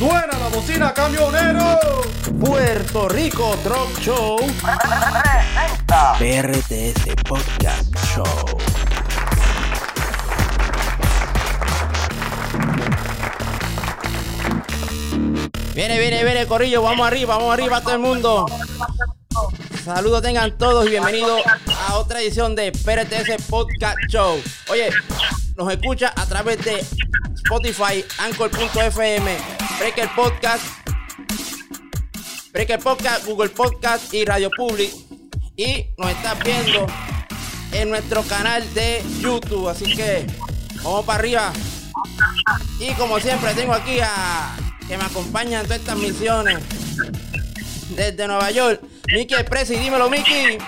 Suena la bocina, camionero. Puerto Rico Truck Show. PRTS Podcast Show. Viene, viene, viene, Corillo. Vamos arriba, vamos arriba, todo el mundo. Saludos tengan todos y bienvenidos a otra edición de PRTS Podcast Show. Oye, nos escucha a través de Spotify, Anchor.fm, Breaker Podcast, Breaker Podcast, Google Podcast y Radio Public. Y nos estás viendo en nuestro canal de YouTube. Así que vamos para arriba. Y como siempre, tengo aquí a que me acompañan en todas estas misiones desde Nueva York. Mickey Presi, dímelo, Mickey.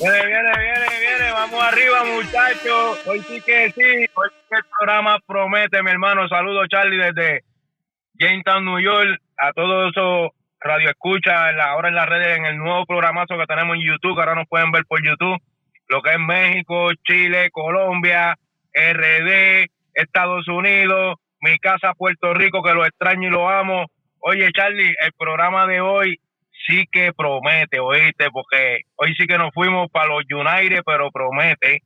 Viene, viene, viene, viene, vamos arriba, muchachos. Hoy sí que sí, hoy sí que el programa promete, mi hermano. Saludos, Charlie, desde Jamestown, New York, a todos esos radioescuchas, ahora en las redes, en el nuevo programazo que tenemos en YouTube, que ahora nos pueden ver por YouTube, lo que es México, Chile, Colombia, RD, Estados Unidos, mi casa Puerto Rico, que lo extraño y lo amo. Oye, Charlie, el programa de hoy sí que promete, oíste, porque hoy sí que nos fuimos para los United, pero promete.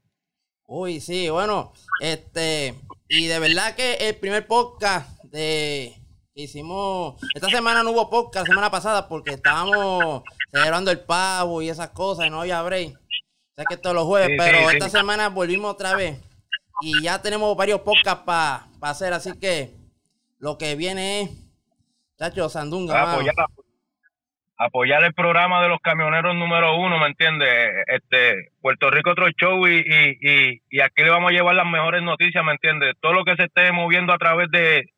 Uy, sí, bueno, este, y de verdad que el primer podcast de hicimos, esta semana no hubo podcast, la semana pasada, porque estábamos celebrando el pavo y esas cosas, y no había break. Sé que todos los jueves, Sí, pero sí, esta semana volvimos otra vez. Y ya tenemos varios podcasts para hacer, así que lo que viene es, chacho, Sandunga, apoyar, apoyar el programa de los camioneros número uno, ¿me entiendes? Este, Puerto Rico otro show y, y, y, y aquí le vamos a llevar las mejores noticias, ¿me entiendes? Todo lo que se esté moviendo a través de,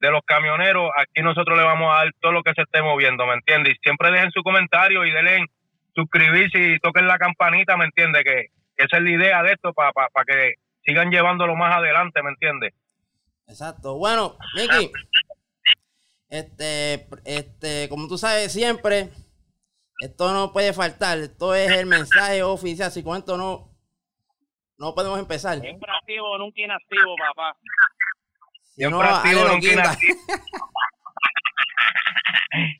de los camioneros, aquí nosotros le vamos a dar todo lo que se esté moviendo, ¿me entiendes? Y siempre dejen su comentario y denle suscribirse y toquen la campanita, ¿me entiendes? Que, que esa es la idea de esto para que sigan llevándolo más adelante, ¿me entiendes? Exacto. Bueno, Miki, este, este, como tú sabes siempre, esto no puede faltar. Esto es el mensaje oficial. Si con esto no, no podemos empezar. Siempre activo, nunca inactivo, papá. Si no, Ale lo inactivo.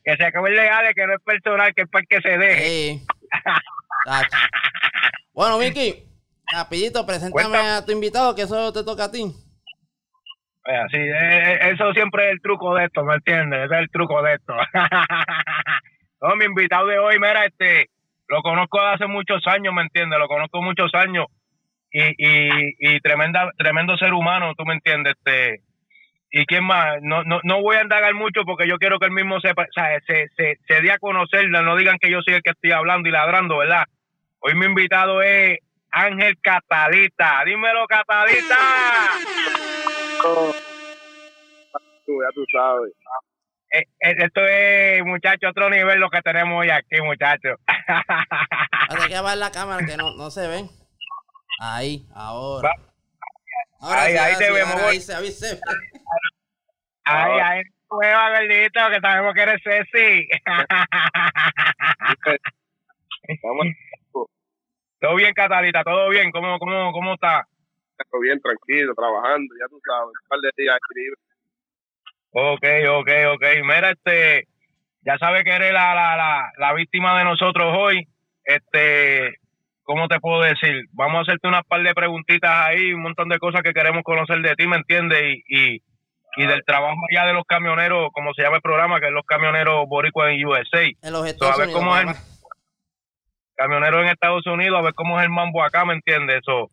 que se acabe el legal, que no es personal, que es para el que se deje. Sí. Bueno, Miki, rapidito, preséntame a tu invitado, que eso te toca a ti. Oiga, sí, eh, eh, eso siempre es el truco de esto, ¿me entiendes? Ese es el truco de esto. no, mi invitado de hoy, mira, este, lo conozco de hace muchos años, ¿me entiendes? Lo conozco muchos años y, y, y tremenda, tremendo ser humano, ¿tú me entiendes? Este, y quién más, no, no, no voy a indagar mucho porque yo quiero que él mismo sepa, o sea, se, se, se dé a conocer, no digan que yo soy el que estoy hablando y ladrando, ¿verdad? Hoy mi invitado es Ángel Catalita. Dímelo, Catalita. Tú, ya tú sabes. Eh, eh, esto es, muchachos, otro nivel lo que tenemos hoy aquí, muchachos. Hay que ver la cámara que no, no se ven. Ahí, ahora. Va. Ahora Ahí, sí, ahí ahora te sí, vemos, ahora ahí se. Ay, ay, nueva, gordito, que sabemos que eres sexy. Todo bien, Catalita, todo bien. ¿Cómo, cómo, cómo está? todo bien, tranquilo, trabajando, ya tú sabes, un par de días escribe. Ok, ok, ok. Mira, este, ya sabes que eres la, la, la, la víctima de nosotros hoy. Este, ¿cómo te puedo decir? Vamos a hacerte unas par de preguntitas ahí, un montón de cosas que queremos conocer de ti, ¿me entiendes? Y, y, y del trabajo ya de los camioneros, como se llama el programa, que es los camioneros boricuas en USA. En los So, Estados a ver Unidos. cómo es papá. camioneros en Estados Unidos, a ver cómo es el mambo acá, ¿me entiendes? Eso.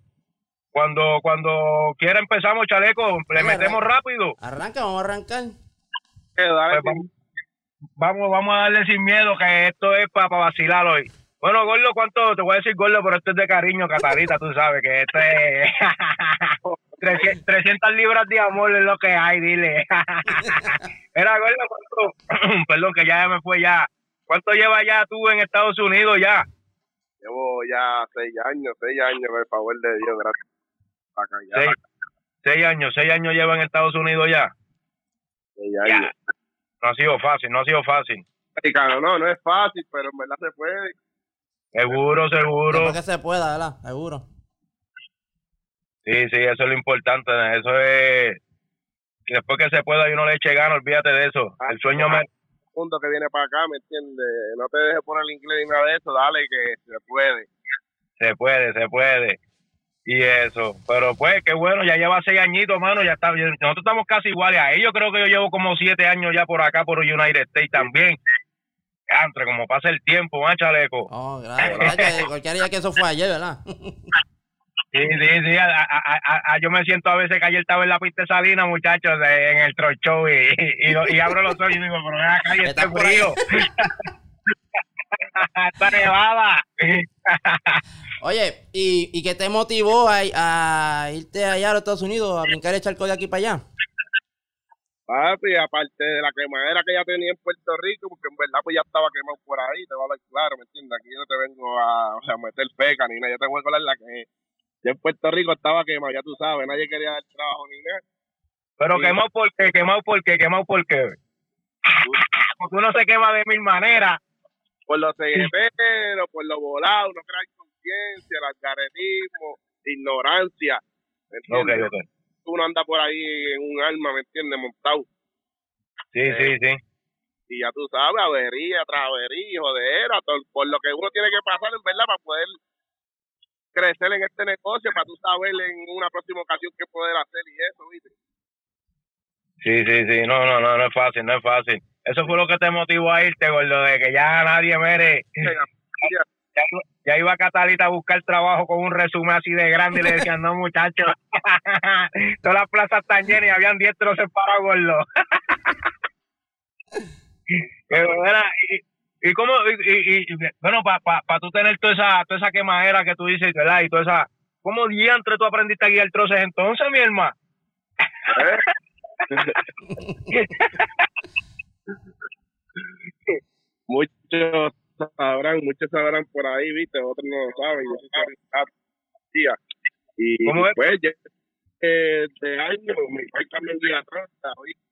Cuando, cuando quiera empezamos, chaleco, le metemos arranca. rápido. Arranca, vamos a arrancar. Eh, dale, Pues vamos, vamos, vamos a darle sin miedo, que esto es para vacilar hoy. Bueno, Gordo, ¿cuánto? Te voy a decir Gordo, pero esto es de cariño, Catalita, tú sabes que esto es 300, 300 libras de amor es lo que hay, dile. Era Gordo, ¿cuánto? Perdón, que ya me fue ya. ¿Cuánto llevas ya tú en Estados Unidos ya? llevo ya seis años, seis años, por el favor de Dios, gracias. Acá ya, Seis, seis años, seis años lleva en Estados Unidos ya. seis años. No ha sido fácil, no ha sido fácil. Americano, no, no es fácil, pero en verdad se puede. Seguro, seguro. Que se pueda, ¿verdad? Seguro. Sí, sí, eso es lo importante. Eso es después que se pueda y uno le eche gana, olvídate de eso. El sueño me... mundo que viene para acá, ¿me entiendes? No te dejes poner el inglés ni nada de eso, dale que se puede. Se puede, se puede. Y eso. Pero pues, qué bueno, ya lleva seis añitos, mano, ya está. Nosotros estamos casi iguales a ellos. Creo que yo llevo como siete años ya por acá, por United States también. Entre como pasa el tiempo, ¿ah, chaleco? Oh, gracias. ¿verdad que Cualquier día que eso fue ayer, ¿verdad? Sí, sí, sí. A, a- a- a- yo me siento a veces que ayer estaba en la pista de Salina, muchachos, de- en el troll show y, y, y- y abro los ojos y digo, pero acá y Está frío. está nevada. Oye, ¿y, y qué te motivó a, a irte allá a los Estados Unidos a brincar el charco de aquí para allá? Papi, aparte de la quemadera que ya tenía en Puerto Rico, porque en verdad pues ya estaba quemado por ahí, te voy a hablar claro, ¿me entiendes? Aquí yo no te vengo a, o sea, a meter feca ni nada, yo te voy a hablar la que ya en Puerto Rico estaba quemado, ya tú sabes, nadie quería dar trabajo ni nada. Pero Sí. quemado por qué, quemado por qué, quemado por qué. Porque uno se quema de mil maneras. Por los cegueteros, por los volados, no crear conciencia, el algaretismo, ignorancia, ¿me entiendes? ok. Uno anda por ahí en un arma, ¿me entiendes? Montado. Sí, sí, sí. y ya tú sabes, avería tras avería, jodera, todo- por lo que uno tiene que pasar, en verdad, para poder crecer en este negocio, para tú saber en una próxima ocasión qué poder hacer y eso, ¿viste? Sí, sí, sí. No, no, no, no es fácil, no es fácil. Eso fue lo que te motivó a irte, gordo, de que ya nadie mere. Ya, ya iba Catalita a buscar trabajo con un resumen así de grande y le decían, no, muchachos, todas las plazas están llenas y habían 10 troces para gordo. Que, mira, y, y cómo, y, y- y, bueno, para pa, pa tú tener toda esa, toda esa quemadera que tú dices, ¿verdad? Y toda esa, ¿cómo diantre tú aprendiste a guiar troces entonces, mi hermano? Muchos sabrán, muchos sabrán por ahí, ¿viste? Otros no lo saben, yo. Y pues, ya, eh, de años, mi país también guía troca, ¿oíste?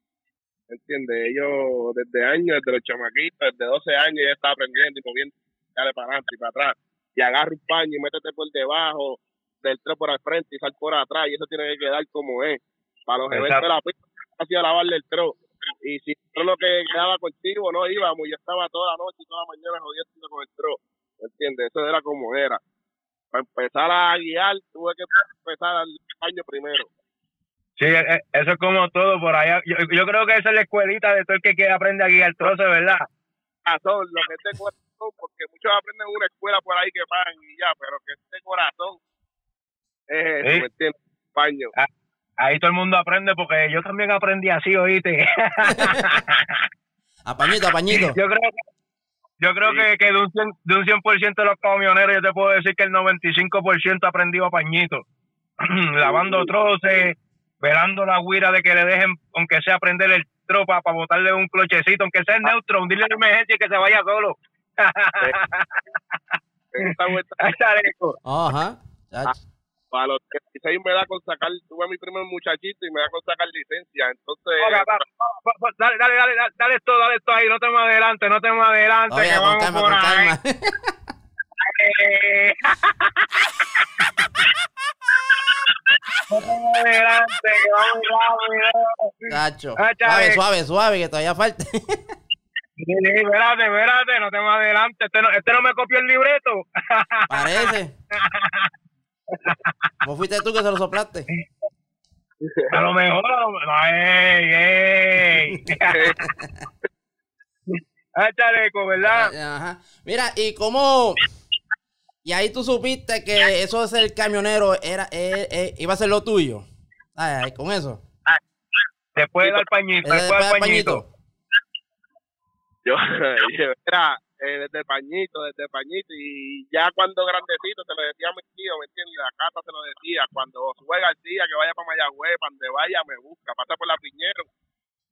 ¿Entiendes? Ellos desde años, desde los chamaquitos, desde 12 años ya está aprendiendo y moviendo, dale para adelante y para atrás. Y agarra un paño y métete por debajo del tren por al frente y sal por atrás y eso tiene que quedar como es. Para los eventos de la pista, hacía lavarle el tro. Y si no lo que quedaba contigo, no íbamos. Yo estaba toda la noche y toda la mañana jodiendo con el tro. ¿Entiendes? Eso era como era. Para empezar a guiar, tuve que empezar al año primero. Sí, e- e- eso es como todo por allá. Yo, yo creo que esa es la escuelita de todo el que quiere aprende a guiar troce, ¿verdad? Corazón, lo que es de corazón, porque muchos aprenden en una escuela por ahí que pagan y ya, pero que es de corazón es eso, Sí. Paño. Ahí todo el mundo aprende porque yo también aprendí así, oíste. A pañito, a pañito. yo creo que, yo creo que, que de, un 100, de un 100% de los camioneros yo te puedo decir que el 95% aprendió a pañito. Lavando troces, velando la guira de que le dejen, aunque sea prender el tropa para botarle un clochecito, aunque sea neutro, hundirle la emergencia y que se vaya solo. Ajá. Chacho. para los 36 me da con sacar, tuve a mi primer muchachito y me da con sacar licencia, entonces... Dale, dale, dale, dale, dale esto, dale esto ahí, no te me adelante, no te me adelante, Oye, que con vamos calma, por con ahí. Ah, Suave, chale. suave, suave, que todavía falta. Espérate, espérate, no te me adelante. Este no, este no me copió el libreto. Parece. ¿Cómo fuiste tú que se lo soplaste? A lo mejor, ey, ey. Ah, chaleco, ¿verdad? Ajá. Mira, ¿y cómo? Y ahí tú supiste que eso de ser camionero era, eh, eh, iba a ser lo tuyo. Ay, ay, con eso. Después del pañito, después después del pañito. Yo, era eh, desde pañito, desde pañito, y ya cuando grandecito te lo decía a mi tío, ¿me entiendes? Y la casa te lo decía, cuando sube García, que vaya para Mayagüez, para donde vaya, me busca, pasa por la Piñero,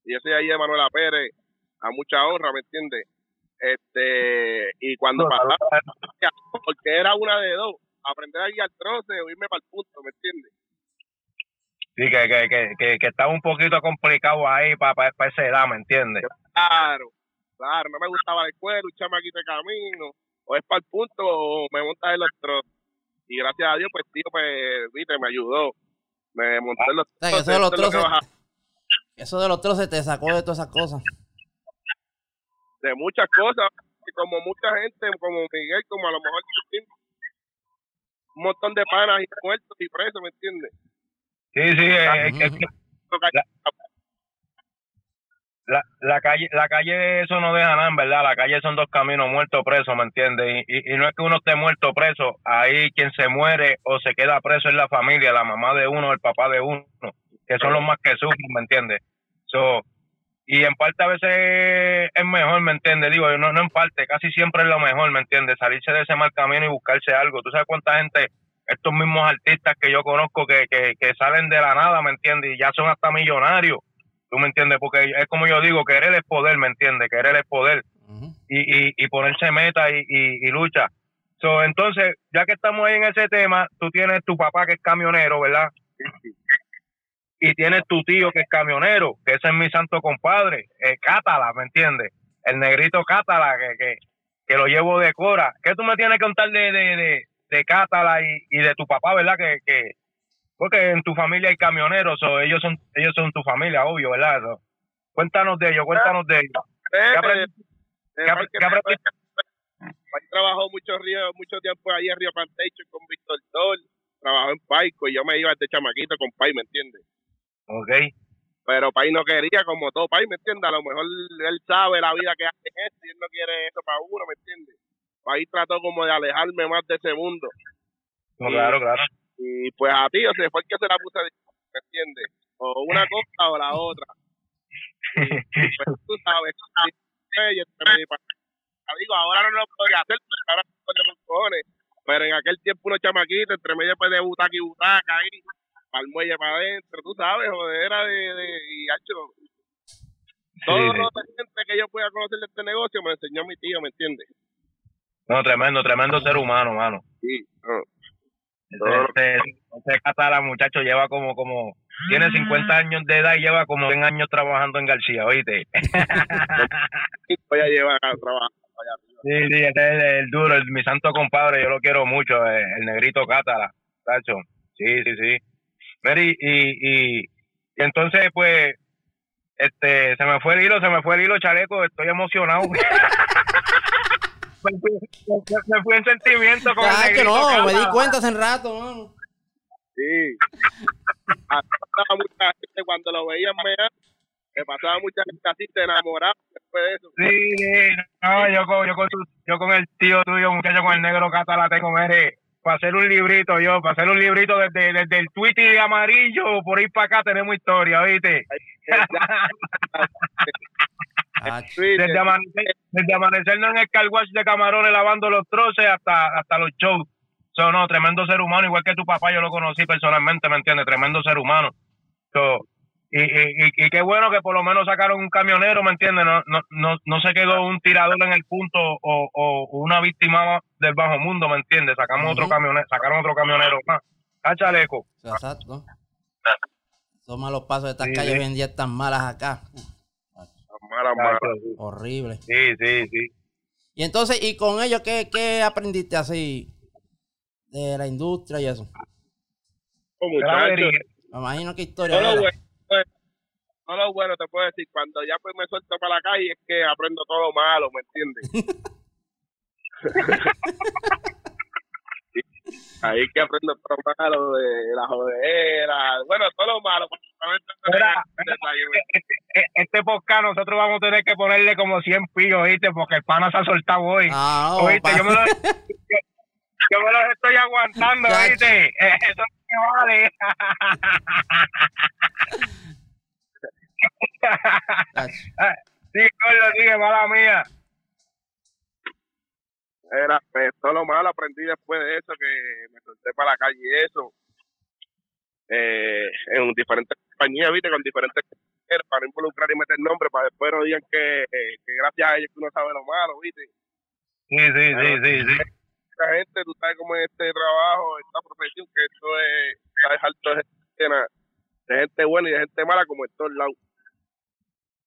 y yo soy ahí de Manuela Pérez, a mucha honra, ¿me entiendes? Este, y cuando pasaba, porque era una de dos, aprender a guiar troce o irme para el punto, ¿me entiendes? Sí, que, que, que, que, que estaba un poquito complicado ahí para pa, pa esa edad, ¿me entiendes? Claro, claro, no me gustaba la escuela, un chamaquito de camino, o es para el punto o me montas en los troces. Y gracias a Dios, pues tío, pues, viste, me ayudó. Me monté en los sea, que eso de troces, es lo Eso de los troces te sacó de todas esas cosas. De muchas cosas, y como mucha gente, como Miguel, como a lo mejor un montón de panas y muertos y presos, ¿me entiendes? Sí, sí, eh, es que la, la calle, la calle eso no deja nada, en verdad. La calle son dos caminos, muerto o preso, ¿me entiendes? Y, y, y no es que uno esté muerto preso, ahí quien se muere o se queda preso es la familia, la mamá de uno, el papá de uno, que son los más que sufren, ¿me entiendes? So, y en parte a veces es mejor, ¿me entiendes? Digo, no, no en parte, casi siempre es lo mejor, ¿me entiendes? Salirse de ese mal camino y buscarse algo. ¿Tú sabes cuánta gente, estos mismos artistas que yo conozco que, que, que salen de la nada, ¿me entiendes? Y ya son hasta millonarios, ¿tú me entiendes? Porque es como yo digo, querer es poder, ¿me entiendes? Querer es poder y, y, y ponerse meta y, y, y lucha. So, entonces, ya que estamos ahí en ese tema, tú tienes tu papá que es camionero, ¿verdad? Y tienes tu tío que es camionero, que ese es mi santo compadre, eh, Cátala, ¿me entiendes? El negrito Cátala, que, que, que lo llevo de Cora. ¿Qué tú me tienes que contar de, de, de, de Cátala y, y de tu papá, ¿verdad? Que, que Porque en tu familia hay camioneros, o ellos son ellos son tu familia, obvio, ¿verdad? So, cuéntanos de ellos, cuéntanos de ellos. Eh, ¿Qué aprendiste? eh, ¿Qué porque apre- qué aprendiste? Pai trabajó mucho, río, mucho tiempo ahí en Río Plantation con Víctor Dol, trabajó en Paico y yo me iba de chamaquito con Pai, ¿me entiendes? Ok. Pero Pai no quería, como todo Pai, ¿me entiendes? A lo mejor él sabe la vida que hace esto y él no quiere eso para uno, ¿me entiendes? Pai trató como de alejarme más de ese mundo. No, claro, claro. Y pues a ti, o sea, fue el que se la puse, ¿me entiendes? O una cosa o la otra. Y, pues, tú sabes, digo, ahora no lo podría hacer, porque ahora no cojones. Pero en aquel tiempo unos chamaquitos, entre medio pues, de butaca y butaca ahí, para el muelle para adentro, tú sabes, joder, era de, de y hacho, todo Sí, lo de gente que yo pueda conocer de este negocio me lo enseñó mi tío, ¿me entiendes? No, tremendo, tremendo ser humano, mano. Sí, no. Catala, muchacho, lleva como, como, tiene 50 años de edad y lleva como 100 años trabajando en García, ¿oíste? voy a llevar a trabajar allá arriba. Sí, sí, este es el, el duro, el, mi santo compadre, yo lo quiero mucho, eh, el, negrito Cátala, tacho. Sí, sí, sí. Mary, y, y, y entonces, pues, este, se me fue el hilo, se me fue el hilo, chaleco, estoy emocionado. me, fui, me fui en sentimiento con el que no, me di cuenta hace rato, mano. Sí. Ah, pasaba mucha gente cuando lo veían mear, me pasaba mucha gente así, te enamoraba después de eso. Sí, no, yo con, yo con, tu- yo con el tío tuyo, muchacho, con el negro Cátala, tengo, mire, para hacer un librito, yo, para hacer un librito desde, desde el Twitter amarillo, por ir para acá tenemos historia, ¿oíste? Sí, Desde amanecer, desde amanecernos en el car wash de camarones lavando los troces hasta, hasta los shows. So, no, tremendo ser humano, igual que tu papá, yo lo conocí personalmente, ¿me entiendes? Tremendo ser humano. So, y, y, y, qué bueno que por lo menos sacaron un camionero, ¿me entiendes? No, no, no, no se quedó un tirador en el punto o, o una víctima del bajo mundo, ¿me entiendes? Sacamos otro camionero, sacaron otro camionero más. Ah, chaleco. exacto. Son malos pasos de estas Sí, calles sí. hoy en día están malas acá. Mala, mala. Horrible. Sí, sí, sí. Y entonces, ¿y con ellos qué, qué aprendiste así de la industria y eso? Oh, Me imagino qué historia todo todo lo bueno te puedo decir, cuando ya pues me suelto para la calle es que aprendo todo lo malo, ¿me entiendes? Ahí que aprendo todo lo malo de la jodera, bueno, todo lo malo. Mira, Este, este podcast nosotros vamos a tener que ponerle como 100 pillos, ¿viste? Porque el pana se ha soltado hoy. Ah, no, ¿Oíste? Yo me, lo, yo, yo me los estoy aguantando. ¿viste? Eso no me vale. Sí, Carlos, sigue, mala mía. Era, pues, todo lo malo aprendí después de eso, que me solté para la calle y eso. Eh, en diferentes compañías, viste, con diferentes compañeros, para involucrar y meter nombre, para después no digan que, que gracias a ellos que uno sabe lo malo, viste. Sí, sí, sí, sí, sí. Mucha gente, tú sabes cómo es este trabajo, esta profesión, que esto es, sabes, alto de gente, llena de gente buena y de gente mala, como en todos lados.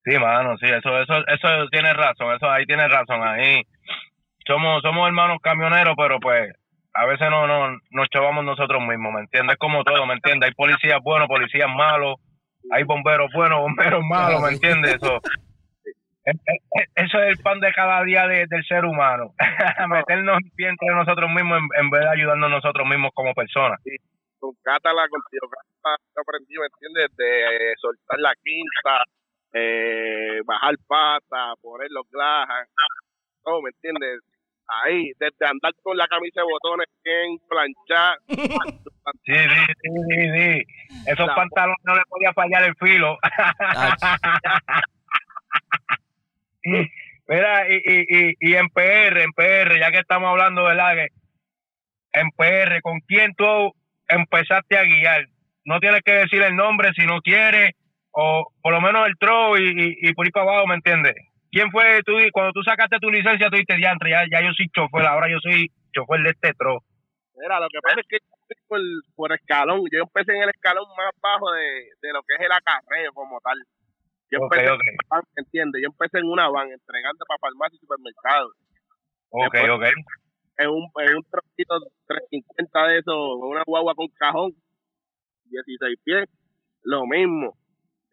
Sí, mano, sí, eso, eso, eso tiene razón, eso ahí tiene razón, ahí somos, somos hermanos camioneros, pero pues a veces no, no nos chavamos nosotros mismos, ¿me entiendes? Como todo, ¿me entiendes? Hay policías buenos, policías malos, Hay bomberos buenos, bomberos malos, ¿me entiendes? Eso, eso es el pan de cada día de- del ser humano. Meternos bien entre nosotros mismos en, en vez de ayudarnos nosotros mismos como personas. con Cátala, contigo, Cátala, aprendí, ¿me entiendes? De soltar la quinta, eh, bajar pata, poner los glajas, todo, ¿me entiendes? Ahí, desde andar con la camisa de botones bien planchar, Sí, sí, sí, sí, sí. Esos La- pantalones no le podía fallar el filo. Mira, y, y, y, y en PR, en PR, ya que estamos hablando, ¿verdad? Que en PR, ¿con quién tú empezaste a guiar? No tienes que decir el nombre si no quieres, o por lo menos el tro y, y, y por ahí para abajo, ¿me entiendes? ¿Quién fue tú? Cuando tú sacaste tu licencia, tú dijiste, diantre, ya, ya yo soy chofer, ahora yo soy chofer de este tro. Mira, lo que pasa es que por, por escalón. Yo empecé en el escalón más bajo de, de lo que es el acarreo como tal. Yo empecé, en una van, ¿entiendes? Yo empecé en una van entregando para farmacia y supermercados. Ok, Después- ok. En un, en un trocito 350 de eso, una guagua con cajón, 16 pies, lo mismo.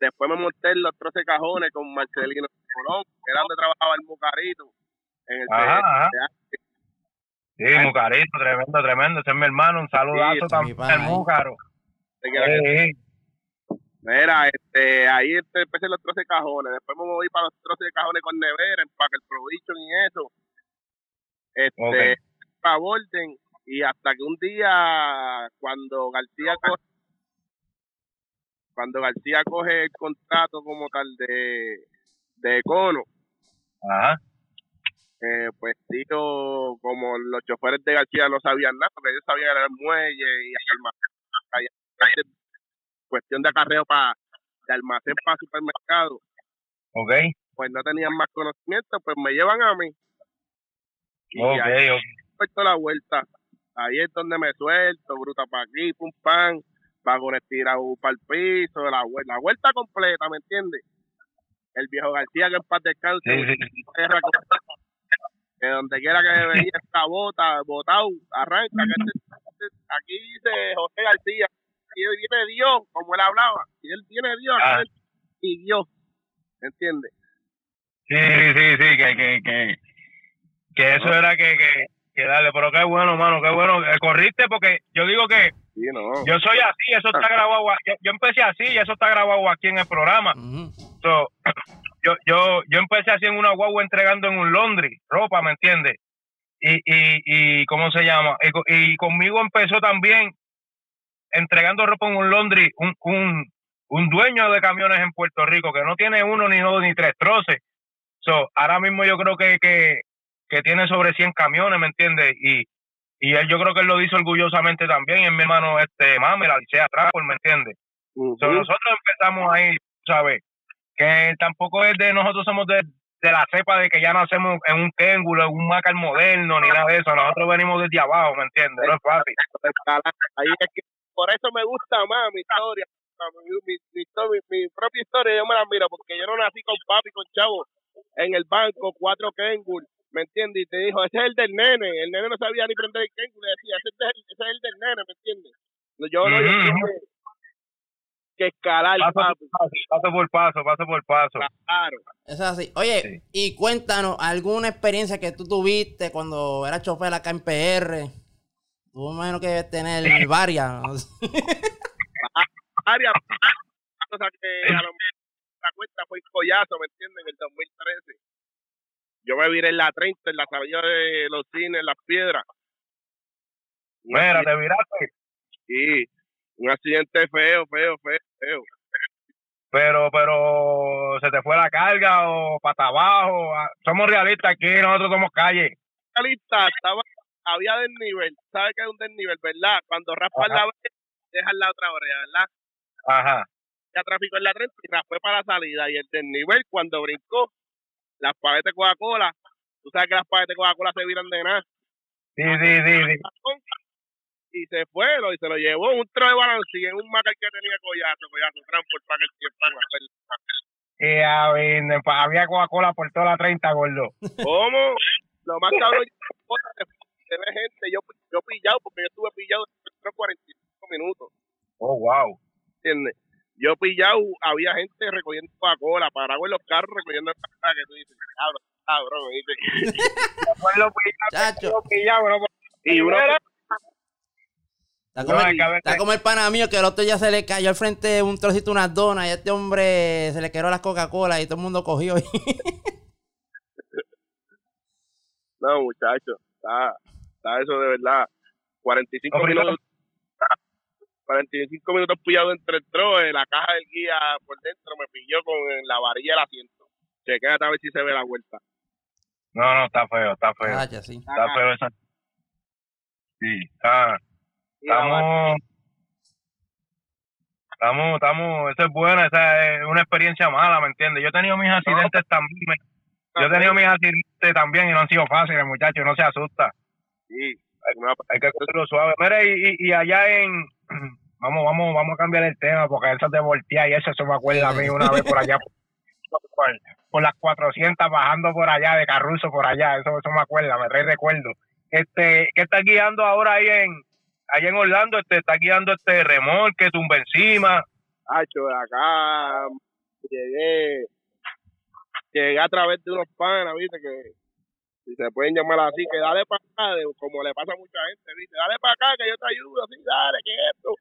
Después me monté en los troces cajones con Marcelino Colón, que era donde trabajaba el Mucarito. En el Ajá, ajá. Sí, Mucarito, tremendo, tremendo. Ese es mi hermano. Un saludazo Sí, también al que- Sí, sí. Mira, este, ahí empecé los troces cajones. Después me moví para los troces de cajones con nevera, empaque el provision y eso. Este, Ok. para Borden. Y hasta que un día, cuando García cuando García coge el contrato como tal de, de Econo, Ajá. eh, pues tío, como los choferes de García no sabían nada, porque ellos sabían el muelle y almacén, almacén, cuestión de acarreo para de almacén para supermercado, Ok. pues no tenían más conocimiento, pues me llevan a mí. Y Ok, ahí la vuelta. Ahí es donde me suelto, bruta para aquí, pum pam, vagones tirados para el piso, la, la vuelta completa, ¿me entiendes? El viejo García que en paz descanse, que donde quiera que veía esta bota, botado, arranca, que este- este- aquí dice José García, y él viene Dios, como él hablaba, y él tiene Dios, Ah. él- y Dios, ¿entiendes? Sí, sí, sí, que, que, que, que eso era que, que, que darle, pero qué bueno, mano, qué bueno. Eh, corriste porque yo digo que Sí, no. yo soy así, eso está grabado, a- yo, yo empecé así y eso está grabado aquí en el programa. So, yo, yo, yo empecé así en una guagua entregando en un laundry, ropa, ¿me entiendes? Y, y, y, ¿cómo se llama? Y conmigo empezó también entregando ropa en un laundry, un, un, un dueño de camiones en Puerto Rico que no tiene uno, ni dos, ni tres troces. So, ahora mismo yo creo que, que, que tiene sobre 100 camiones, ¿me entiendes? Y, y él yo creo que él lo dice orgullosamente también, es mi hermano este Mame, la Licea Trapper, ¿me entiendes? So, nosotros empezamos ahí, ¿sabes? Que tampoco es de nosotros somos de, de la cepa de que ya nacemos en un Kengulo, en un Macar moderno, ni nada de eso. Nosotros venimos desde abajo, ¿me entiendes? No es fácil. Ahí es que por eso me gusta más mi historia. Mi, mi, mi histo- mi- mi propia historia yo me la miro porque yo no nací con papi, con chavo en el banco, cuatro Kengur, ¿me entiendes? Y te dijo, ese es el del nene. El nene no sabía ni prender el Kengur. Le decía, ese es el, ese es el del nene, ¿me entiendes? Yo no, yo que, que escalar, Paso papi. paso, paso por paso, paso por paso. Claro. Eso es así. Oye, Sí. y cuéntanos alguna experiencia que tú tuviste cuando eras chofer acá en PR. Tú me imagino que debes tener varias. Área, o sea que a lo mejor la cuenta fue el collazo, ¿me entiendes? En el 2013. Yo me viré en la 30, en la salida de los cines, en las piedras. Mira, te viraste. Sí, un accidente feo, feo, feo, feo. Pero, pero, ¿se te fue la carga o para abajo? Ah, Somos realistas aquí, nosotros somos calle. La lista estaba, había desnivel, ¿sabes qué es un desnivel, verdad? Cuando raspas Ajá. la brecha, dejas la otra brecha, ¿verdad? Ajá. Ya tráfico en la 30 y raspé para la salida. Y el desnivel, cuando brincó, las paletas de Coca-Cola, tú sabes que las paletas de Coca-Cola se viran de nada. Sí, sí, sí, sí. y se fue lo, y se lo llevó un tro de balance en un macar que tenía collazo, collazo, transport para que el tiempo. Y a ver, pa- había Coca-Cola por toda la 30, gordo. ¿Cómo? Lo más cabrón de ver gente, yo, yo pillado, porque yo estuve pillado por 45 minutos, Oh, wow. ¿entiendes? Yo pillado, había gente recogiendo Coca-Cola, parado en los carros recogiendo Coca-Cola, que tú dices, cabrón, cabrón, ¿viste? Después lo pillamos, Chacho. lo pillamos, ¿no? y uno, Está como, No, el, está que- como el pana mío que el otro ya se le cayó al frente un trocito unas donas y a este hombre se le quedó las Coca-Cola y todo el mundo cogió. no, muchacho, está, está eso de verdad, 45 No, minutos, 45 minutos pillado entre el troje, la caja del guía por dentro me pilló con la varilla del asiento. Chequéate a ver si se ve la vuelta. No, no, está feo, está feo. Chacho, sí. Está feo esa. Sí, está. Estamos. Estamos, estamos, eso es bueno, esa es una experiencia mala, ¿me entiendes? Yo he tenido mis accidentes también, me- yo he tenido mis accidentes también y no han sido fáciles, muchachos, no se asusta. Sí, una- Hay que cogerlo suave. Mira, y, y, y allá en, vamos, vamos, vamos a cambiar el tema, porque eso de voltear y eso, eso me acuerda a mí una vez por allá, por, las 400 bajando por allá, de Carruzo por allá, eso, eso me acuerda, me recuerdo. Este, ¿qué está guiando ahora ahí en, ahí en Orlando? Este, está guiando este remolque, tumba encima. Hacho, de acá llegué, llegué a través de unos panas, viste, que si se pueden llamar así, que dale para acá, como le pasa a mucha gente, dale para acá que yo te ayudo, así, dale, que esto.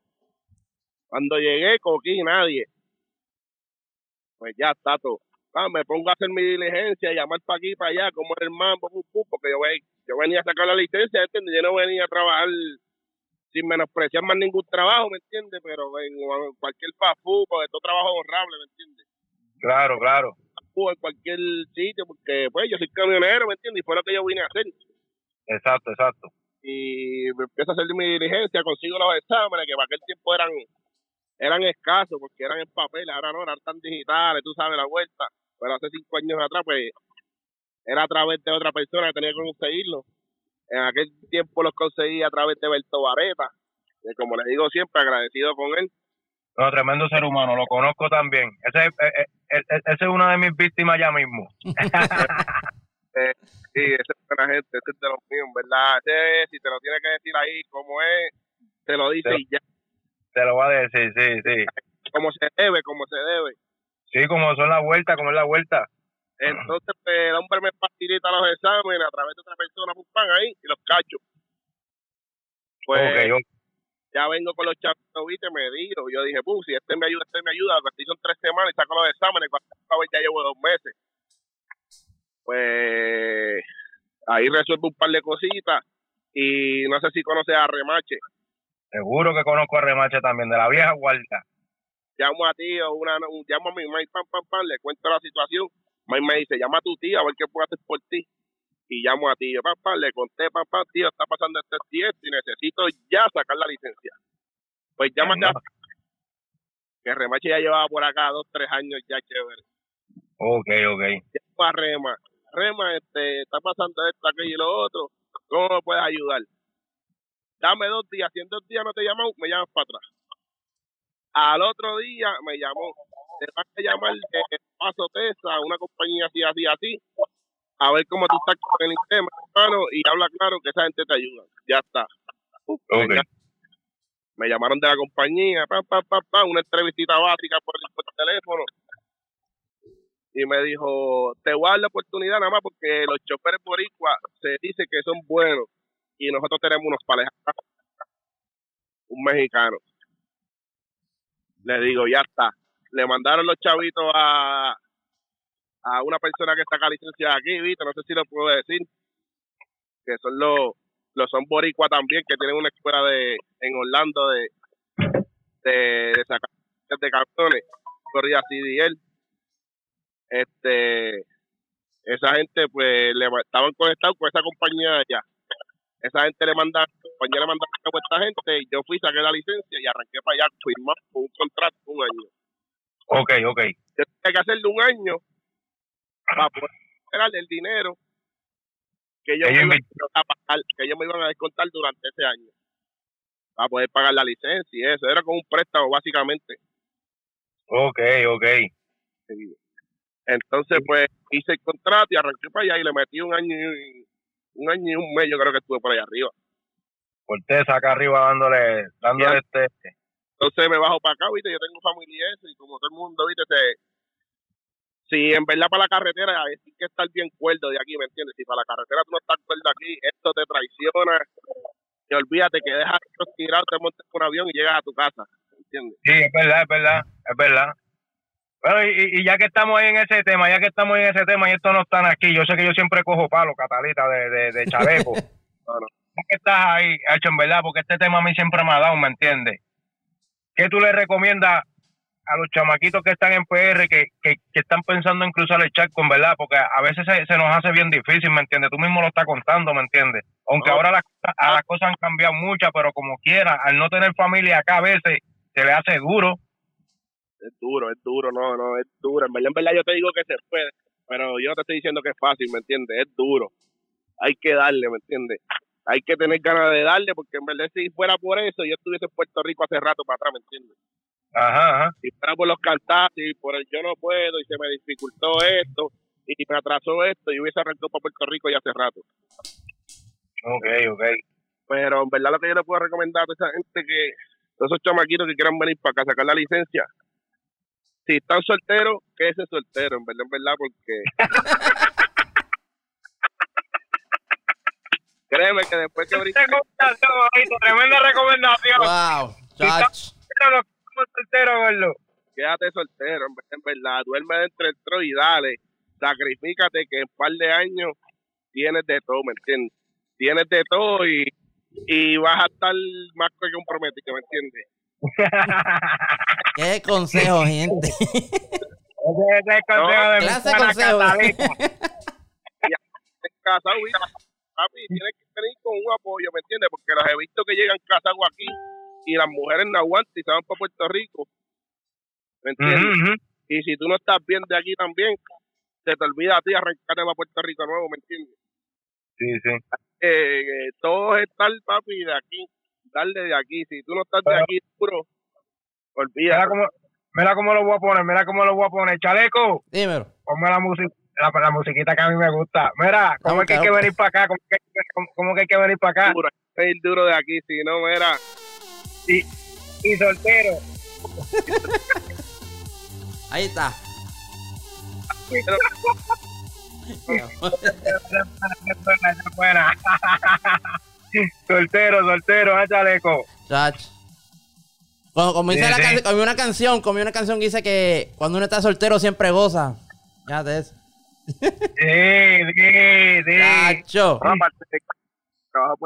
Cuando llegué, coquí nadie. Pues ya está todo. Ah, me pongo a hacer mi diligencia, llamar para aquí, para allá, como el mambo, porque yo, yo venía a sacar la licencia, ¿entiendes? Yo no venía a trabajar sin menospreciar más ningún trabajo, ¿me entiendes? Pero en cualquier pafu, porque todo trabajo es honrable, ¿me entiendes? Claro, claro. En cualquier sitio, porque pues yo soy camionero, ¿me entiendes? Y fue lo que yo vine a hacer. Exacto, exacto. Y me empiezo a hacer mi diligencia, consigo los exámenes, que para aquel tiempo eran eran escasos, porque eran en papel, ahora no, eran tan digitales, tú sabes la vuelta. Pero hace cinco años atrás, pues, era a través de otra persona que tenía que conseguirlo. En aquel tiempo los conseguí a través de Berto Vareta, que como les digo siempre, agradecido con él. No, tremendo ser humano, lo conozco también. Ese, eh, eh, eh, ese es una de mis víctimas ya mismo. Eh, sí, ese es buena gente, ese es de los míos, ¿verdad? Ese, si te lo tiene que decir ahí como es, te lo dice Pero- y ya, Te lo voy a decir, sí, sí. como se debe, como se debe. Sí, como son la vuelta, como es la vuelta. Entonces, pues, el hombre me facilita los exámenes a través de otra persona, pum, pan, ahí, y los cacho. Pues, Ok, ok. Ya vengo con los chavitos, viste, me digo, yo dije, pum, si este me ayuda, este me ayuda, estoy son tres semanas y saco los exámenes, cuando ya llevo dos meses. Pues, ahí resuelvo un par de cositas, y no sé si conoces a Remache, Seguro que conozco a Remache también, de la vieja guardia. llamo a ti o una, un- llamo a mi mamá y pam, pam, pam, le cuento la situación. May me dice, llama a tu tía a ver qué puedo hacer por ti. Y llamo a ti, pam, le conté, pam, tío, está pasando este y esto y necesito ya sacar la licencia. Pues No. a que Remache ya llevaba por acá dos, tres años ya chévere. Ok, ok. Llamo a Rema, Rema, este, está pasando esto, aquello y lo otro, ¿cómo me puedes ayudar? Dame dos días, si en dos días no te llaman, me llamas para atrás. Al otro día me llamó, te vas a llamar de Paso Tesa, una compañía así, así, así, a ver cómo tú estás con el tema, hermano, y habla claro que esa gente te ayuda. Ya está. Uf, Ok. me, llam- me llamaron de la compañía, pa, pa, pa, pa, una entrevistita básica por, por teléfono. Y me dijo, te voy a dar la oportunidad nada más porque los choferes boricua se dice que son buenos y nosotros tenemos unos parejas, un mexicano. Le digo, ya está. Le mandaron los chavitos a, a una persona que saca licencia aquí, ¿viste? No sé si lo puedo decir. Que son los, los son boricua también, que tienen una escuela de en Orlando de, de, de sacar de camiones. Corría CDL. Este, esa gente, pues, le, estaban conectados con esa compañía de allá. Esa gente le manda, la compañía le mandaba a esta gente y yo fui, saqué la licencia y arranqué para allá, firmar un contrato un año. Ok, ok. Yo tenía que hacerle un año para poder esperar el dinero que ellos, Ellos me iban a pagar, que ellos me iban a descontar durante ese año para poder pagar la licencia y eso. Era como un préstamo, básicamente. Ok, ok. Entonces, pues, hice el contrato y arranqué para allá y le metí un año y, un año y un mes, yo creo que estuve por allá arriba. Cortés acá arriba dándole, dándole este. Entonces me bajo para acá, viste, yo tengo familia y eso, y como todo el mundo, viste, se, si en verdad para la carretera hay que estar bien cuerdo de aquí, ¿me entiendes? Si para la carretera tú no estás cuerdo aquí, esto te traiciona, y olvídate que dejas tirado, te montes por un avión y llegas a tu casa, ¿me entiendes? Sí, es verdad, es verdad, es verdad. Bueno, y, y ya que estamos ahí en ese tema, ya que estamos en ese tema y estos no están aquí, yo sé que yo siempre cojo palo, Catalita, de, de, de chaleco. Bueno, Ya que estás ahí, hecho en verdad, porque este tema a mí siempre me ha dado, ¿me entiendes? ¿Qué tú le recomiendas a los chamaquitos que están en PR, que, que, que están pensando en cruzar el charco, en verdad? Porque a veces se, se nos hace bien difícil, ¿me entiendes? Tú mismo lo estás contando, ¿me entiendes? Aunque No. ahora las, cosas- a las cosas han cambiado muchas, pero como quiera, al no tener familia acá a veces se le hace duro. es duro, es duro, no, no, es duro. En verdad, en verdad yo te digo que se puede, pero yo no te estoy diciendo que es fácil, ¿me entiendes? Es duro. Hay que darle, ¿me entiendes? Hay que tener ganas de darle, porque en verdad si fuera por eso, yo estuviese en Puerto Rico hace rato para atrás, ¿me entiendes? Ajá, ajá. Si fuera por los cantazos y por el yo no puedo y se me dificultó esto y me atrasó esto, yo hubiese arrancado para Puerto Rico ya hace rato. Ok, ok. Pero en verdad lo que yo le puedo recomendar a esa gente que, todos esos chamaquitos que quieran venir para acá a sacar la licencia, si están solteros, quédese soltero, en verdad, en verdad, porque créeme que después que Jorito, tremenda recomendación. Wow, chach. Pero los gordo. quédate soltero, en verdad, duerme dentro del tro y dale, sacrifícate que en un par de años tienes de todo, ¿me entiendes? Tienes de todo y, y vas a estar más que comprometido, ¿me entiendes? Qué consejo, gente. Ese es el consejo de mi Clase de pana consejo. Casado y papi, tienes que venir con un apoyo, ¿me entiendes? Porque los he visto que llegan casados aquí y las mujeres no aguantan y se van para Puerto Rico, ¿me entiendes? Y si tú no estás bien de aquí también, se te olvida a ti arrancarte para Puerto Rico nuevo, ¿me entiendes? Sí, sí. eh, eh, todo es estar, papi, de aquí, darle de aquí. Si tú no estás de aquí, puro, Mira olvídate. cómo, mira cómo lo voy a poner, mira cómo lo voy a poner. Chaleco, Dímelo. ponme la música. La, la musiquita que a mí me gusta. Mira, ¿cómo es que hay que venir para acá? ¿Cómo que, cómo, cómo que hay que venir para acá? Duro, ir duro de aquí, si no, mira, Y soltero. Ahí está. pero Buena, buena. soltero, soltero, ¿eh, chaleco? Chach. Como, como dice la canción, como una canción, como una canción que dice que cuando uno está soltero siempre goza. Ya de eso. Sí, sí, sí. Chacho. por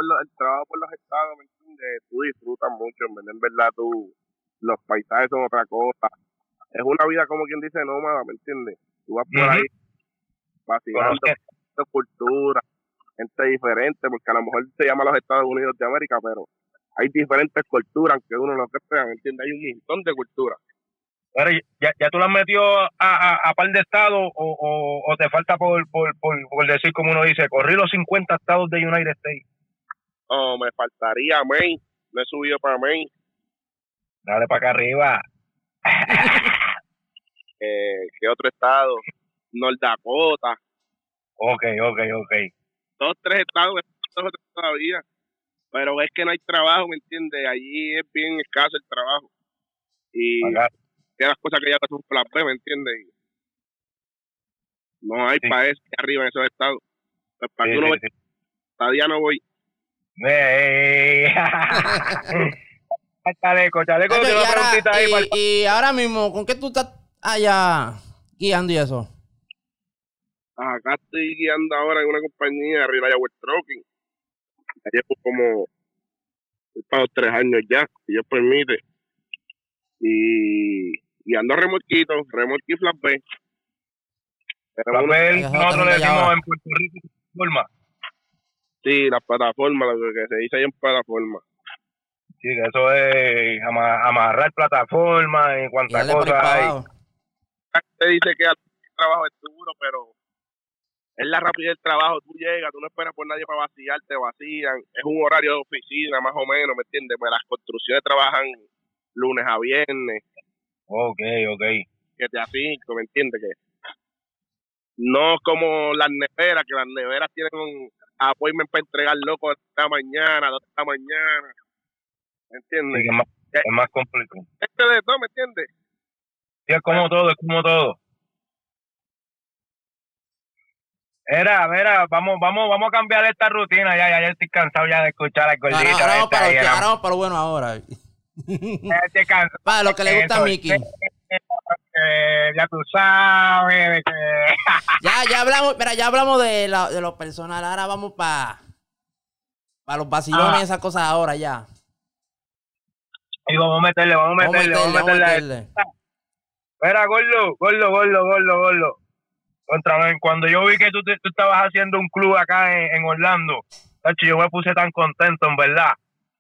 los, trabajo por los estados, ¿me entiendes? Tú disfrutas mucho, en verdad, tú, los paisajes son otra cosa. Es una vida, como quien dice, nómada, ¿me entiendes? Tú vas por Ujú. ahí vacilando, Conoce- de cultura, gente diferente, porque a lo mejor se llama los Estados Unidos de América, pero hay diferentes culturas, aunque uno no crea, ¿me entiendes? Hay un montón de culturas. Pero ya, ya tú lo has metido a, a, a par de estados o, o, o te falta por, por, por, por decir como uno dice, corrí los 50 estados de United States. Oh, me faltaría Maine, me he subido para Maine, Dale para acá arriba. eh, ¿qué otro estado? North Dakota, Ok, ok, ok. dos, tres estados, dos o tres todavía, pero es que no hay trabajo, ¿me entiendes? Allí es bien escaso el trabajo. Y hay las cosas que ya son plan ¿me entiendes? No hay Sí. para eso arriba en esos estados. Pues para Sí, que uno sí. todavía no voy. Ey. chaleco, chaleco, te y, ahora, para y, mismo, ¿con qué tú estás allá guiando y eso? Acá estoy guiando ahora en una compañía de Reliable Trucking. Ya llevo como he estado tres años ya, si Dios permite. Y, y ando remolquito, remolque y flatbed. Nosotros le decimos en Puerto Rico, forma. Sí, las plataformas, lo que se dice ahí en plataforma. Sí, que eso es ama- amarrar plataforma y cuantas cosas hay. Te dice que el trabajo es duro, pero es la rapidez del trabajo. Tú llegas, tú no esperas por nadie para vaciar, te vacían. Es un horario de oficina, más o menos, ¿me entiendes? Pues las construcciones trabajan lunes a viernes. Ok, ok. 7 a 5, ¿me entiendes? Que no es como las neveras, que las neveras tienen un appointment para entregar loco la mañana, dos de la mañana, ¿me entiendes? Sí, que es más, Es más complicado. Este de todo, ¿me entiendes? Sí, es como todo, es como todo. Era, mira, vamos, vamos, vamos a cambiar esta rutina. Ya, ya, ya estoy cansado ya de escuchar al Ahora, gordito. ahora para ahora para lo bueno ahora. ya estoy cansado. Para lo que le gusta a Mickey. Eh, ya tú sabes de que Ya, ya hablamos, mira, ya hablamos de, la- de lo personal. Ahora vamos para para los vacilones Ah. y esas cosas ahora ya. y vamos a meterle, vamos a meterle, vamos a meterle, vamos meterle. Mira, gordo, gordo, gordo, gordo, gordo. Contra cuando yo vi que tú, tú estabas haciendo un club acá en, en Orlando, yo me puse tan contento, en verdad.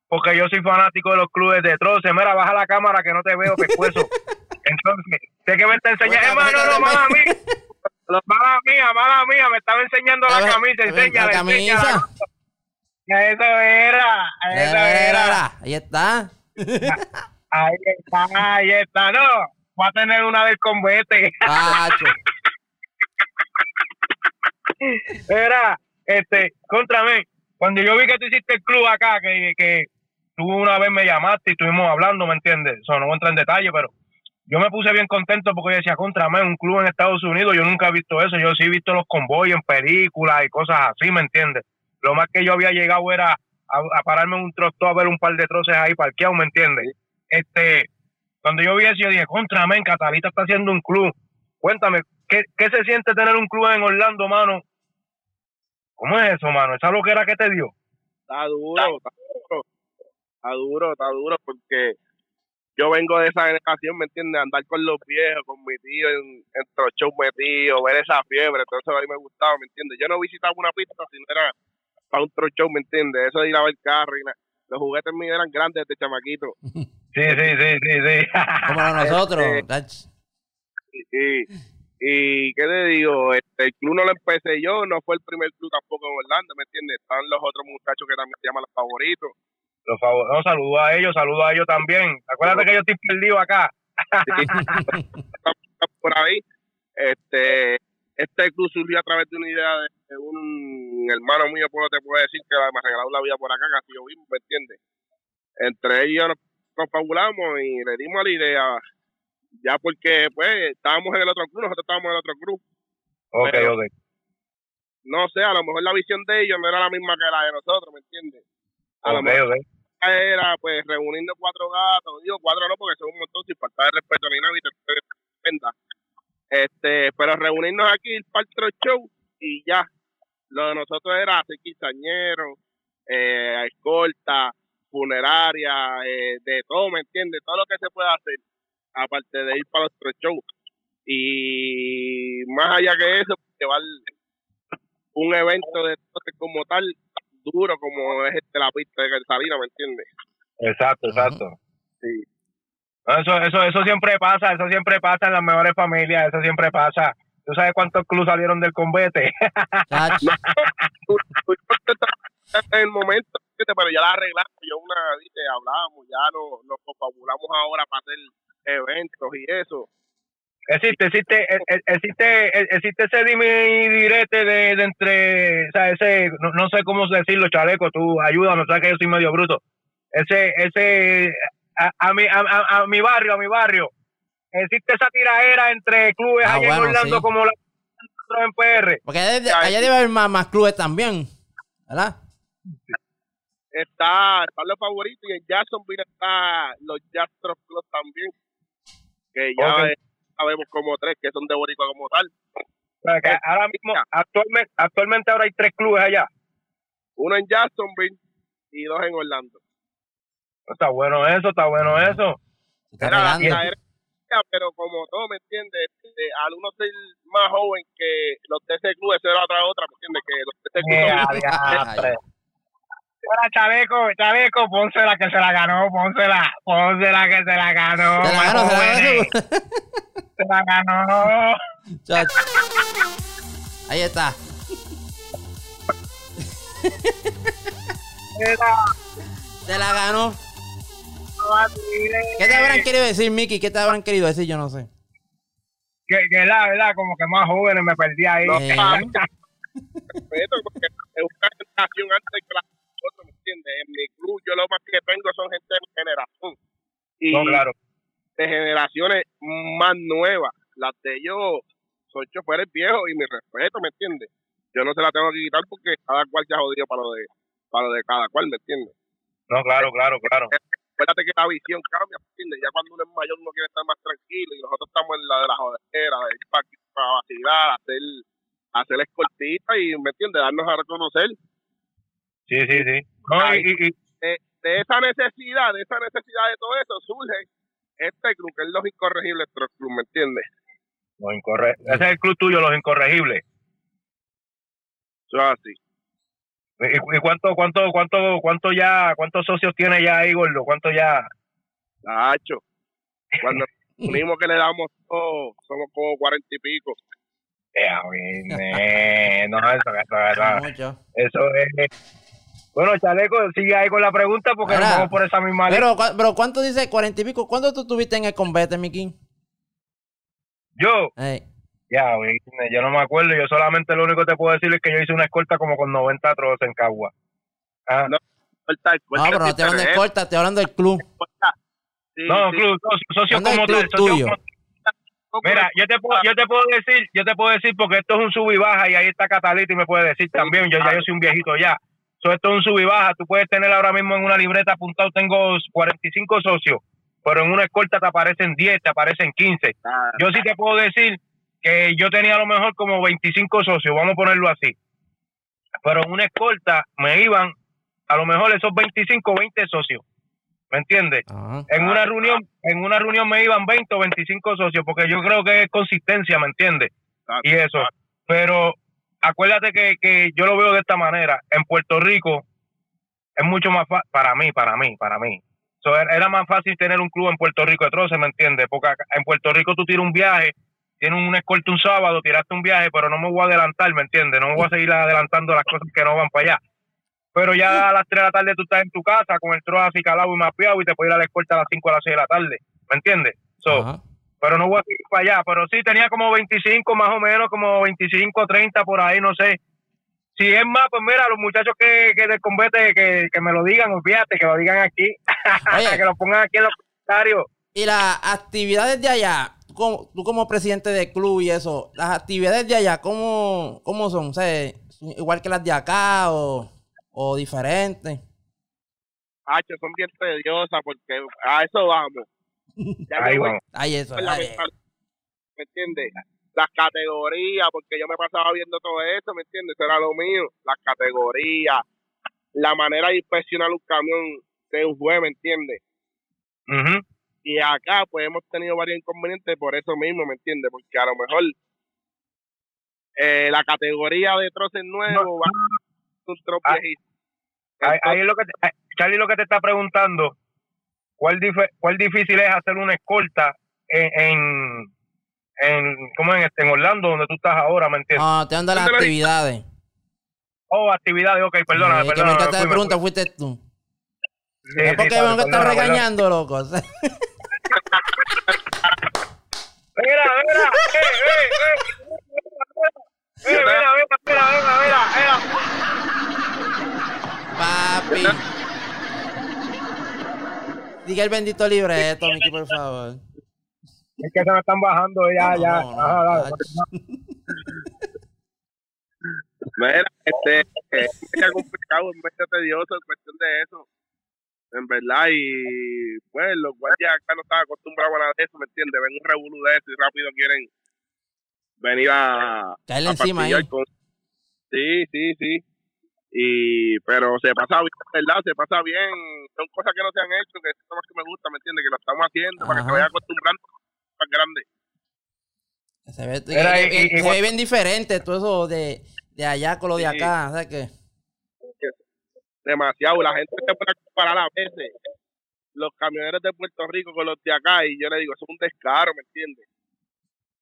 Porque yo soy fanático de los clubes de troce. Mira, baja la cámara que no te veo, pescuezo. Entonces, sé que me está enseñando. Hermano, no, mala mía. Mala mía, mala mía. Me estaba enseñando la camisa. Enséñala, la camisa. Eso era, eso era. Ahí está. Ahí está, ahí está. No, va a tener una del. Pacho. Era, este, contra mí, cuando yo vi que tú hiciste el club acá, que, que tú una vez me llamaste y estuvimos hablando, ¿me entiendes? Eso no voy a entrar en detalle, pero yo me puse bien contento porque yo decía, contra mí, un club en Estados Unidos, yo nunca he visto eso, yo sí he visto los convoyos en películas y cosas así, ¿me entiendes? Lo más que yo había llegado era a, a pararme en un trocto a ver un par de troces ahí parqueados, ¿me entiendes? Este, cuando yo vi eso, yo dije, contra mí, Catalita está haciendo un club. Cuéntame, ¿qué, ¿qué se siente tener un club en Orlando, mano? ¿Cómo es eso, mano? ¿Esa lo que era que te dio? Está duro, está duro. Está duro, está duro porque yo vengo de esa generación, ¿me entiendes? Andar con los viejos, con mi tío en, en shows metidos, ver esa fiebre, todo eso a mí me gustaba, ¿me entiendes? Yo no visitaba una pista si no era para un tro show, ¿me entiendes? Eso de ir a ver carro y nada. Los juguetes míos eran grandes desde chamaquito. Sí, sí, sí, sí, sí. Como nosotros. Este. Y, y ¿qué te digo? Este, el club no lo empecé yo, no fue el primer club tampoco en Orlando, ¿me entiendes? Están los otros muchachos que también se llaman los favoritos. Los favor- no, saludo a ellos, saludo a ellos también. Acuérdate que yo estoy perdido acá. por ahí. Este, este club surgió a través de una idea de, de un hermano mío, pues te puedo decir que me ha regalado la vida por acá, casi yo mismo, ¿me entiendes? Entre ellos nos, nos fabulamos y le dimos la idea, ya porque pues estábamos en el otro club, nosotros estábamos en el otro club. Ok, Pero- ok. No sé, a lo mejor la visión de ellos no era la misma que la de nosotros, ¿me entiendes? A lo mejor ok. Era pues reunirnos cuatro gatos, digo cuatro no porque son un montón sin falta de respeto ni nada. Este, pero reunirnos aquí, el show y ya. Lo de nosotros era hacer quinceañeros, eh, escolta, funeraria, eh, de todo, ¿me entiendes? Todo lo que se puede hacer, aparte de ir para los tres shows. Y más allá que eso, llevar un evento de como tal, duro como es este, la pista de Salina, ¿me entiendes? Exacto, exacto. Sí. Eso, eso, eso siempre pasa, eso siempre pasa en las mejores familias, eso siempre pasa. ¿Tú sabes cuántos clubes salieron del estás en el momento, pero ya la arreglamos, yo una vez hablamos, ya no, nos confabulamos ahora para hacer eventos y eso. Existe, existe, e- e- existe, e- existe ese dime y direte de, de entre, o sea, ese, no, no sé cómo decirlo, chaleco, tú ayúdame, sabes que yo soy medio bruto. Ese, ese, a, a mi, a, a- a mi barrio, a mi barrio, existe esa tiraera entre clubes Ah, allá bueno, en Orlando sí. como la en PR. Porque allá debe, allá debe haber más, más clubes también. ¿Verdad? Está, están los favoritos y en Jacksonville está los Jazz Club también, que ya Ok. eh, sabemos como tres que son de Boricua como tal. Que ahora mismo, actualmente, actualmente ahora hay tres clubes allá. Uno en Jacksonville y dos en Orlando. Está bueno eso, está bueno eso. Era la pero como todo, ¿me entiendes? Este, al uno ser más joven que los de ese club, eso era otra otra, ¿me entiendes? Que los de ese club Eh. Ahora, Chaleco, Chaleco, pónsela que se la ganó, pónsela, pónsela que se la ganó. Se la ganó, se la ganó. se la ganó. Ahí está. Se la ganó. ¿Qué te habrán querido decir, Micky? ¿Qué te habrán querido decir? Yo no sé. Que, que la verdad, como que más jóvenes me perdí ahí. No, Eh. respeto, porque es una generación antes que la ¿me entiendes? En mi club yo lo más que tengo son gente de mi generación. y No, claro. de generaciones más nuevas. Las de ellos son choferes viejos y mi respeto, ¿me entiendes? Yo no se la tengo que quitar porque cada cual se ha jodido para lo de, para lo de cada cual, ¿me entiendes? No, claro, claro, claro. Acuérdate que la visión cambia, ¿me entiendes? Ya cuando uno es mayor uno quiere estar más tranquilo y nosotros estamos en la de la jodera, de ir para, para vacilar, hacer, hacer escoltita y, ¿me entiendes? Darnos a reconocer. Sí, sí, sí. No, y, y- y- de, de esa necesidad, de esa necesidad de todo eso, surge este club, que es los incorregibles Truck Club, ¿me entiendes? los incorre- Ese es el club tuyo, los incorregibles. Eso es así. ¿Y, cuánto, cuánto, cuánto, cuánto ya, cuántos socios tiene ya ahí, gordo? ¿Cuánto ya? Tacho. Cuando unimos que le damos todo, somos como cuarenta y pico. Ya, vine. No, eso, eso, eso, Mucho. eso es. Bueno, Chaleco, sigue ahí con la pregunta porque Mira, nos vamos por esa misma línea. Pero, pero ¿cuánto dice? ¿Cuarenta y pico? ¿Cuánto tú tuviste en el combate, Miki? Yo, Ey. ya, yo no me acuerdo. Yo solamente lo único que te puedo decir es que yo hice una escolta como con 90 trozos en Cagua. Ah, No, No, corta, pero no estoy hablando de corta, estoy hablando del club. sí, no, sí. club, socio, socio ¿Dónde es el como club socio tuyo? como- Mira, yo te puedo, yo te puedo decir, yo te puedo decir porque esto es un sub y baja y ahí está Catalita y me puede decir también, yo ya yo soy un viejito ya. So, esto es un sub y baja, tú puedes tener ahora mismo en una libreta apuntado, tengo 45 socios, pero en una escolta te aparecen 10, te aparecen 15. Ah, Yo sí te puedo decir que yo tenía a lo mejor como 25 socios, vamos a ponerlo así. Pero en una escolta me iban a lo mejor esos 25, 20 socios. ¿Me entiendes? Ajá. En una reunión, en una reunión me iban 20 o 25 socios, porque yo creo que es consistencia, ¿me entiendes? ah, Y eso. Pero acuérdate que, que yo lo veo de esta manera. En Puerto Rico es mucho más fácil, para mí, para mí, para mí. So, era- más fácil tener un club en Puerto Rico de troces, ¿me entiendes? Porque en Puerto Rico tú tiras un viaje, tienes un escolta un sábado, tiraste un viaje, pero no me voy a adelantar, ¿me entiendes? No me voy a seguir adelantando las cosas que no van para allá. Pero ya a las 3 de la tarde tú estás en tu casa con el trozo así calado y mapeado y te puedes ir a la escolta a las 5 a las 6 de la tarde, ¿me entiendes? So. Pero no voy a seguir para allá. Pero sí tenía como 25 más o menos, como 25, 30 por ahí, no sé. Si es más, pues mira, los muchachos que, que del combate, que, que me lo digan, olvídate, que lo digan aquí, Oye. que lo pongan aquí en los comentarios. Y las actividades de allá, tú como, tú como presidente del club y eso, las actividades de allá, ¿cómo, cómo son? O sea, igual que las de acá o, o diferentes. Hacho, son bien tediosas porque a eso vamos. Ya Ahí vamos. Eso, ¿me entiendes? Las categorías, porque yo me pasaba viendo todo eso, ¿me entiendes? Eso era lo mío. Las categorías, la manera de inspeccionar un camión de un juez, ¿me entiendes? Ujú. Y acá, pues hemos tenido varios inconvenientes por eso mismo, ¿me entiendes? Porque a lo mejor eh, la categoría de troces nuevos va a ser un trozo Ah. Ahí, ahí es lo que te- Charlie lo que te está preguntando, ¿cuál, dif- cuál difícil es hacer una escolta en, en, en, ¿cómo en, en Orlando, donde tú estás ahora, ¿me entiendes? No, te ando las ¿Dónde lo actividades. Oh, actividades, ok, perdóname, Eh, que me de pregunta fui. fuiste tú. Sí, es sí, porque perdona. regañando, loco. Mira, mira, eh, eh, eh. Eh, mira, mira, mira, mira, mira, mira. Papi. Diga el bendito libreto, Miki, por favor. Es que se me están bajando ya, No, ya. no, no, Ajá, dale. ach. Mira, este, eh, es medio complicado, es medio tedioso en cuestión de eso. En verdad, y pues los guardias acá no están acostumbrados a nada de eso, ¿me entiendes? Ven un revolú de eso y rápido quieren venir a. Caerle a encima ahí. con- Sí, sí, sí. Y, pero se pasa bien, ¿verdad? Se pasa bien. Son cosas que no se han hecho, que son las que me gusta, ¿me entiendes? Que lo estamos haciendo para que se Ajá. vayan acostumbrando más grandes. Se ve, eh, y- eh, y- se ve bien diferente todo eso de, de allá con lo de Sí. acá. ¿sabes qué? demasiado. La gente se puede comparar a veces los camioneros de Puerto Rico con los de acá y yo le digo, eso es un descaro, ¿me entiendes?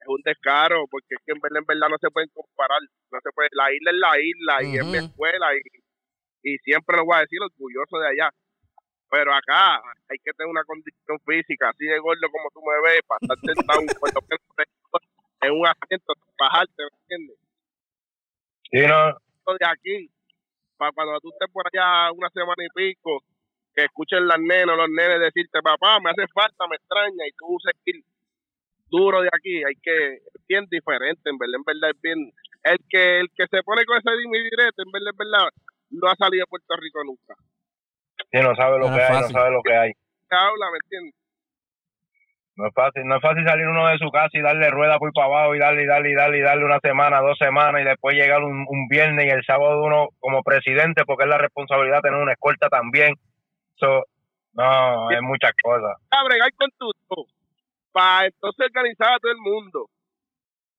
Es un descaro porque es que en verdad, en verdad no se pueden comparar. No se puede, la isla es la isla y es mi escuela y, y siempre lo voy a decir orgulloso de allá. Pero acá hay que tener una condición física, así de gordo como tú me ves, para estar sentado en un asiento, bajarte, ¿me entiendes? Sí, no. de aquí, para cuando tú estés por allá una semana y pico, que escuchen las nenas los nenes decirte, papá, me hace falta, me extraña, y tú seguir duro de aquí, hay que, es bien diferente, en verdad, en verdad, es bien, el que, el que se pone con ese dime directo, en verdad, en verdad, no ha salido de Puerto Rico nunca. Sí, no sabe lo No que hay, no sabe lo que hay. Habla, ¿me entiendes? No es fácil, no es fácil salir uno de su casa y darle rueda por para abajo y darle y darle y darle y darle una semana, dos semanas y después llegar un, un viernes y el sábado uno como presidente porque es la responsabilidad tener una escolta también. So, no, es muchas cosas. a bregar con tu para entonces organizar a todo el mundo.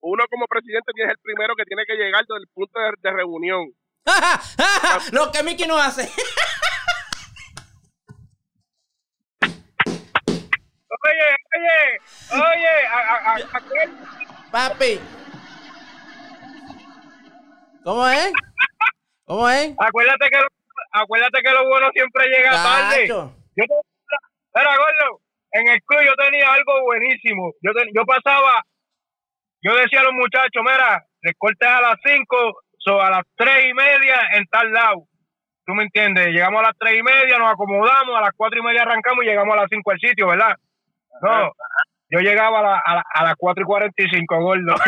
Uno como presidente tiene el primero que tiene que llegar desde el punto de, de reunión. Lo que Mickey no hace. Oye, oye, oye, a, a, Papi. ¿Cómo es? ¿Cómo es? acuérdate que lo, acuérdate que lo bueno siempre llega tarde. Yo te- gordo, en el club yo tenía algo buenísimo. Yo te- yo pasaba, yo decía a los muchachos, mira, les cortes a las 5, so a las tres y media en tal lado. ¿Tú me entiendes? Llegamos a las tres y media, nos acomodamos, a las cuatro y media arrancamos y llegamos a las 5 al sitio, ¿verdad? No, yo llegaba a, la- a, la- a las cuatro y cuarenta y cinco, gordo.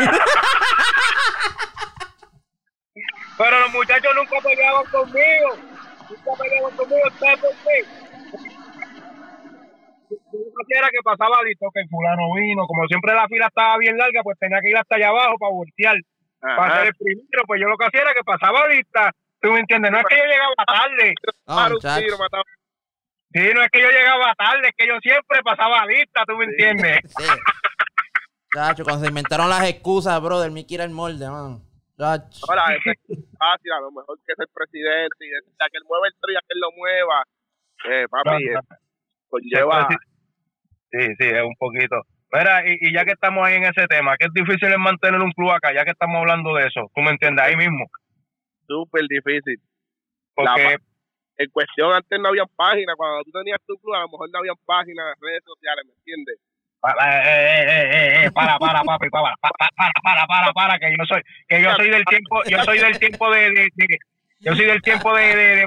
Pero los muchachos nunca peleaban conmigo. Nunca peleaban conmigo. ¿Sabes por qué? Yo era que pasaba listo, que el fulano vino. Como siempre la fila estaba bien larga, pues tenía que ir hasta allá abajo para voltear. Para ser el primero. Pues yo lo que hacía era que pasaba lista. ¿Tú me entiendes? No es que yo llegaba tarde. Un tiro, mataba. Sí, no es que yo llegaba tarde, es que yo siempre pasaba lista. ¿Tú me entiendes? Sí. Chacho, cuando se inventaron las excusas, brother, Mickey era el molde, man. Chacho. Ahora, es fácil, a lo mejor que es el presidente y decir, a que él mueva el trío, a que él lo mueva. Eh, papi, No, no. eh, conlleva. Sí, sí, es un poquito. Mira, y, y ya que estamos ahí en ese tema, que es difícil es mantener un club acá, ya que estamos hablando de eso, tú me entiendes, ahí mismo. súper difícil. Porque, En cuestión, antes no había páginas. Cuando tú tenías tu club, a lo mejor no había páginas en redes sociales, ¿me entiendes? para, eh, eh, eh, eh, eh, para, para, papi, para, para, para, para, para, para, que yo soy, que yo soy del tiempo, yo soy del tiempo de, de, de- yo soy del tiempo de, de, de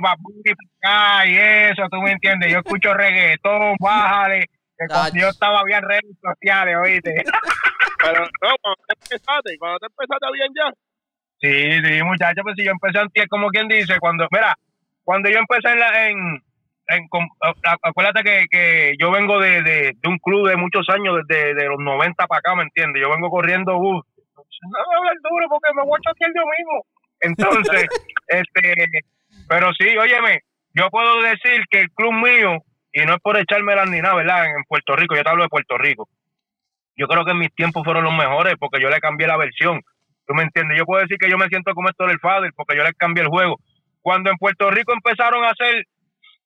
y eso, tú me entiendes, yo escucho reggaetón, bájale, que cuando yo estaba había redes sociales, oíste. Pero no, cuando te empezaste, cuando te empezaste bien ya. Sí, sí, muchachos, pues si yo empecé antes, como quien dice, cuando, mira, cuando yo empecé en la, en, en acuérdate que, que yo vengo de, de, de un club de muchos años, desde de los 90 para acá, ¿me entiendes? Yo vengo corriendo, uh, no voy a hablar duro porque me voy a choquear yo mismo. Entonces, este, pero sí, óyeme, yo puedo decir que el club mío, y no es por echarme ni nada, ¿verdad? En Puerto Rico, yo te hablo de Puerto Rico. Yo creo que mis tiempos fueron los mejores porque yo le cambié la versión. ¿Tú me entiendes? Yo puedo decir que yo me siento como esto del Fader porque yo le cambié el juego. Cuando en Puerto Rico empezaron a hacer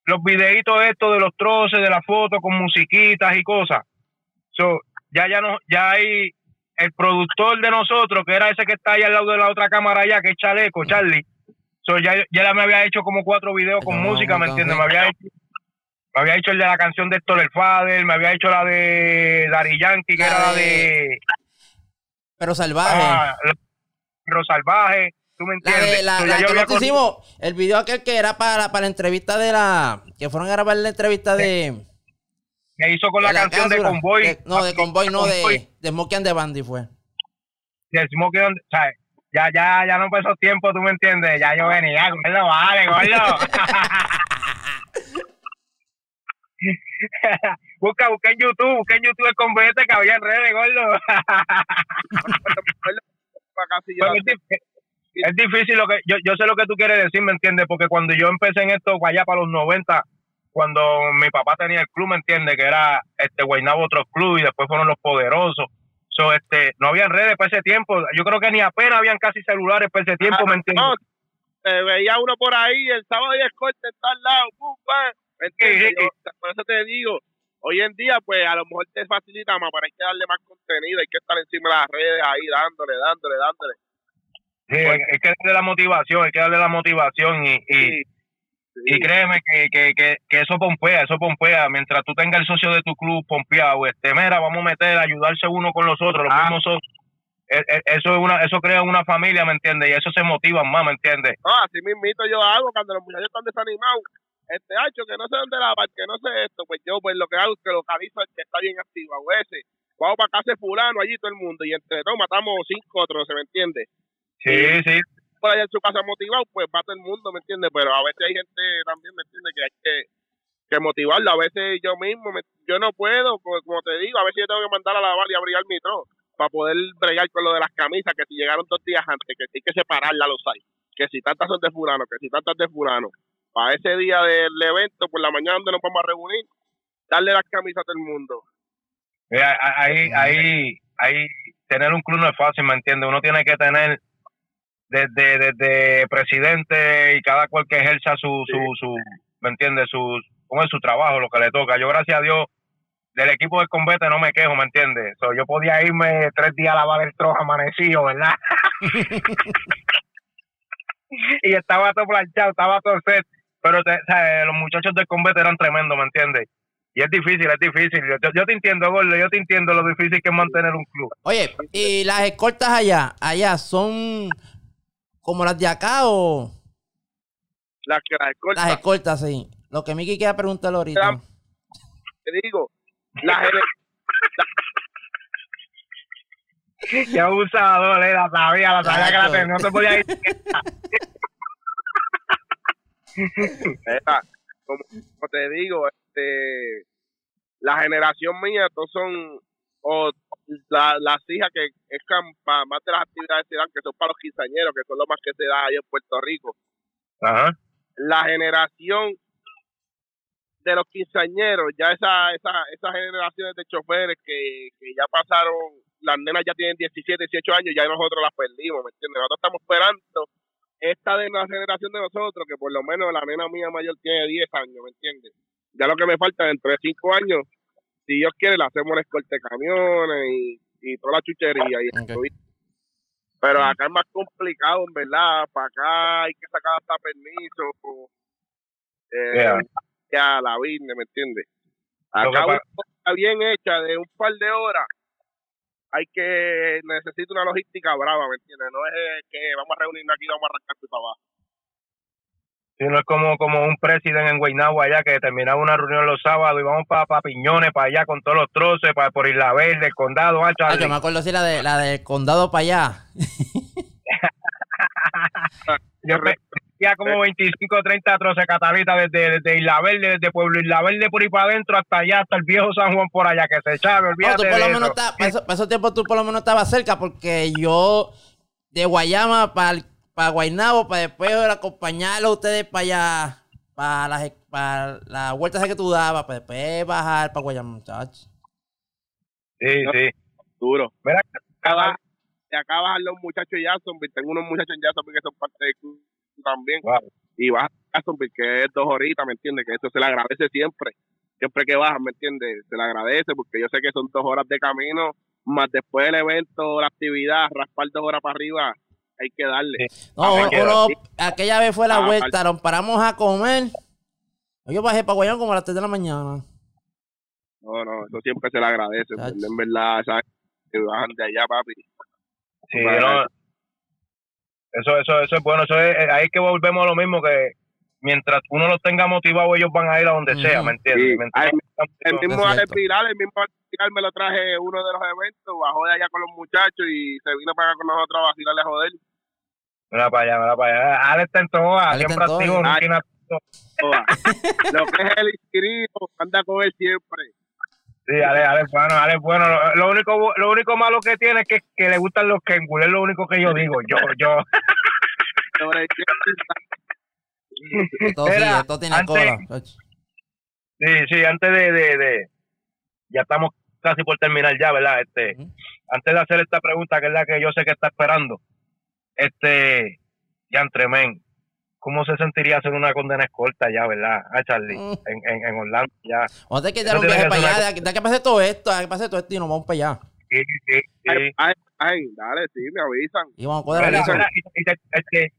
los videitos estos de los troces, de las fotos con musiquitas y cosas, so, ya ya no, ya hay el productor de nosotros, que era ese que está ahí al lado de la otra cámara allá, que es Chaleco, Charlie. So, ya, ya me había hecho como cuatro videos con música, ¿me entiendes? Me había hecho me había hecho el de la canción de Héctor el Fader, me había hecho la de Dari Yankee, que La era la de- de Pero salvaje. ah, la- Perro Salvaje, ¿tú me La entiendes? de la, So, la yo que hicimos, el video aquel que era para, para la entrevista de la. Que fueron a grabar la entrevista de. que hizo con la, de la canción de. Convoy. De- no, de Convoy, no, de, de Smokey and the Bandy fue. de Smokey sea, ya, ya, ya no pasó tiempo, tú me entiendes. Ya yo venía, gordo, vale, gordo. busca, busca en YouTube, busca en YouTube el convete que había en redes, gordo. Es, dif- es difícil lo que yo, yo sé lo que tú quieres decir, ¿me entiendes? Porque cuando yo empecé en esto allá para los 90, cuando mi papá tenía el club, ¿me entiendes? Que era este Guaynabo otro club y después fueron los poderosos. So, este, no habían redes para ese tiempo. Yo creo que ni apenas habían casi celulares para ese tiempo, ¿me entiendes? No, te veía uno por ahí, el sábado y escorte en tal lado, pum, por eso te digo, hoy en día, pues a lo mejor te facilita más, pero hay que darle más contenido, hay que estar encima de las redes ahí, dándole, dándole, dándole. Sí, hay hay que darle la motivación, hay que darle la motivación y, y, Sí, y créeme que, que, que, que eso pompea, eso pompea. Mientras tú tengas el socio de tu club pompeado, este, mira, vamos a meter, ayudarse uno con los otros, los Ah. mismos socios. E- e- Eso es una, eso crea una familia, ¿me entiendes? Y eso se motiva más, ¿me entiendes? No, así mismito yo hago cuando los muchachos están desanimados. Este hacho que no sé dónde la que no sé esto, pues yo pues lo que hago es que localizo al que está bien activo, a ese, vamos para casa de fulano allí todo el mundo y entre todos matamos cinco otros, ¿se me entiende? Sí, sí. Por allá en su casa motivado, pues va todo el mundo, ¿me entiende? Pero a veces hay gente también, ¿me entiende? Que hay que, que motivarlo, a veces yo mismo, me- yo no puedo, pues, como te digo, a veces yo tengo que mandar a lavar y abrir mi tro para poder bregar con lo de las camisas, que si llegaron dos días antes, que hay que separarla los hay, que si tantas son de fulano, que si tantas de fulano, para ese día del evento, por la mañana donde nos vamos a reunir, darle las camisas a todo el mundo. Mira, ahí, ahí, ahí, tener un club no es fácil, ¿me entiendes? Uno tiene que tener desde, desde presidente y cada cual que ejerza su, su, su, ¿me entiendes? Su, ¿cómo es su trabajo, lo que le toca. Yo, gracias a Dios, del equipo del combate no me quejo, ¿me entiendes? So, yo podía irme tres días a lavar el trozo amanecido, ¿verdad? y estaba todo planchado, estaba todo set. Pero te- sea, los muchachos del combate eran tremendos, ¿me entiendes? Y es difícil, es difícil. Yo, yo- te entiendo, Gordo, yo te entiendo lo difícil que es mantener un club. Oye, ¿y las escoltas allá, allá son como las de acá o Las que las escoltas, las escoltas, sí? Lo que Miki quiere preguntarle ahorita. te digo, las Qué abusador, eh, la sabía, la sabía que la tenía, no te podía ir. Era, como, como te digo, este, la generación mía, todos son, o la- las hijas que es para más de las actividades que se dan, que son para los quinceañeros, que son lo más que se da ahí en Puerto Rico. Ajá. La generación de los quinceañeros, ya esa, esa, esas generaciones de choferes que, que ya pasaron, las nenas ya tienen 17, 18 años, ya nosotros las perdimos, ¿me entiendes? Nosotros estamos esperando esta de la generación de nosotros, que por lo menos la nena mía mayor tiene 10 años, ¿me entiendes? Ya lo que me falta dentro de 5 años, si Dios quiere, le hacemos una escolta de camiones y, y toda la chuchería. Y Pero acá es más complicado, en verdad. Para acá hay que sacar hasta permiso. Eh, Yeah. Ya la vine, ¿me entiendes? Acá una cosa bien hecha de un par de horas. Hay que necesita una logística brava, ¿me entiendes? No es eh, que vamos a reunirnos aquí y vamos a arrancar para abajo. Si no es como, como un presidente en Guaynabo allá que terminaba una reunión los sábados y vamos para Piñones, para allá con todos los troces, para por Isla Verde, el condado, ah, Ah, yo me acuerdo sí la de la del condado para allá. Yo veía como 25 o 30 troces catalitas desde, desde Isla Verde, desde Pueblo Isla Verde por ahí para adentro hasta allá, hasta el viejo San Juan por allá, que se echaba, No, olvídate tú por lo menos eso. está- para, eso- para esos tiempos tú por lo menos estabas cerca porque yo de Guayama para para Guaynabo para después acompañarlo a ustedes para allá para las para la vuelta esa que tú dabas para después bajar para Guayama muchachos. Sí, sí. Duro. Mira, Acá, de acá bajan los muchachos de Jacksonville. Tengo unos muchachos en Jacksonville que son parte del club también. Wow. Y bajan a Jacksonville, que es dos horitas, ¿me entiendes? Que eso se le agradece siempre. Siempre que bajan, ¿me entiendes? Se le agradece porque yo sé que son dos horas de camino, más después del evento, la actividad, raspar dos horas para arriba, hay que darle. No, aquella vez fue la Ah, vuelta, nos paramos a comer. Yo bajé para Guayama como a las 3 de la mañana. No, no, eso siempre se le agradece. En verdad, ¿sabes? Que bajan de allá, papi. Sí, no. Eso, eso, eso es bueno. Eso es, eh, ahí es que volvemos a lo mismo que mientras uno los tenga motivados, ellos van a ir a donde sea, ¿me entiendes? Sí. Mientras Ay, El motivado- mismo Alex. Viral, el mismo Alex Viral me lo traje uno de los eventos, bajó de allá con los muchachos y se vino para acá con nosotros a vacilarle a joder. Mira para allá, mira para allá. Alex está en todas, Alex siempre está en activo. Toda. lo que es el inscrito, anda con él siempre. Sí, Alex, Alex, bueno, Alex, bueno. Lo, lo único, lo único malo que tiene es que, que le gustan los Kengur, es lo único que yo digo. Yo, yo. Esto, sí, tiene antes- cola. Sí, sí, antes de, de, de- ya estamos casi por terminar ya, ¿verdad? Este, antes de hacer esta pregunta, que es la que yo sé que está esperando, este, ya entremen, ¿cómo se sentiría hacer una condena escolta ya, verdad? Ah, Charlie, Mm. en, en, en Orlando, ya. Vamos a tener que Eso dar un viaje para allá. una de que pase todo esto, de que pase todo esto y nos vamos para allá. Sí, sí, sí. Ay, ay, ay, dale, sí, me avisan. Y vamos a eso. este,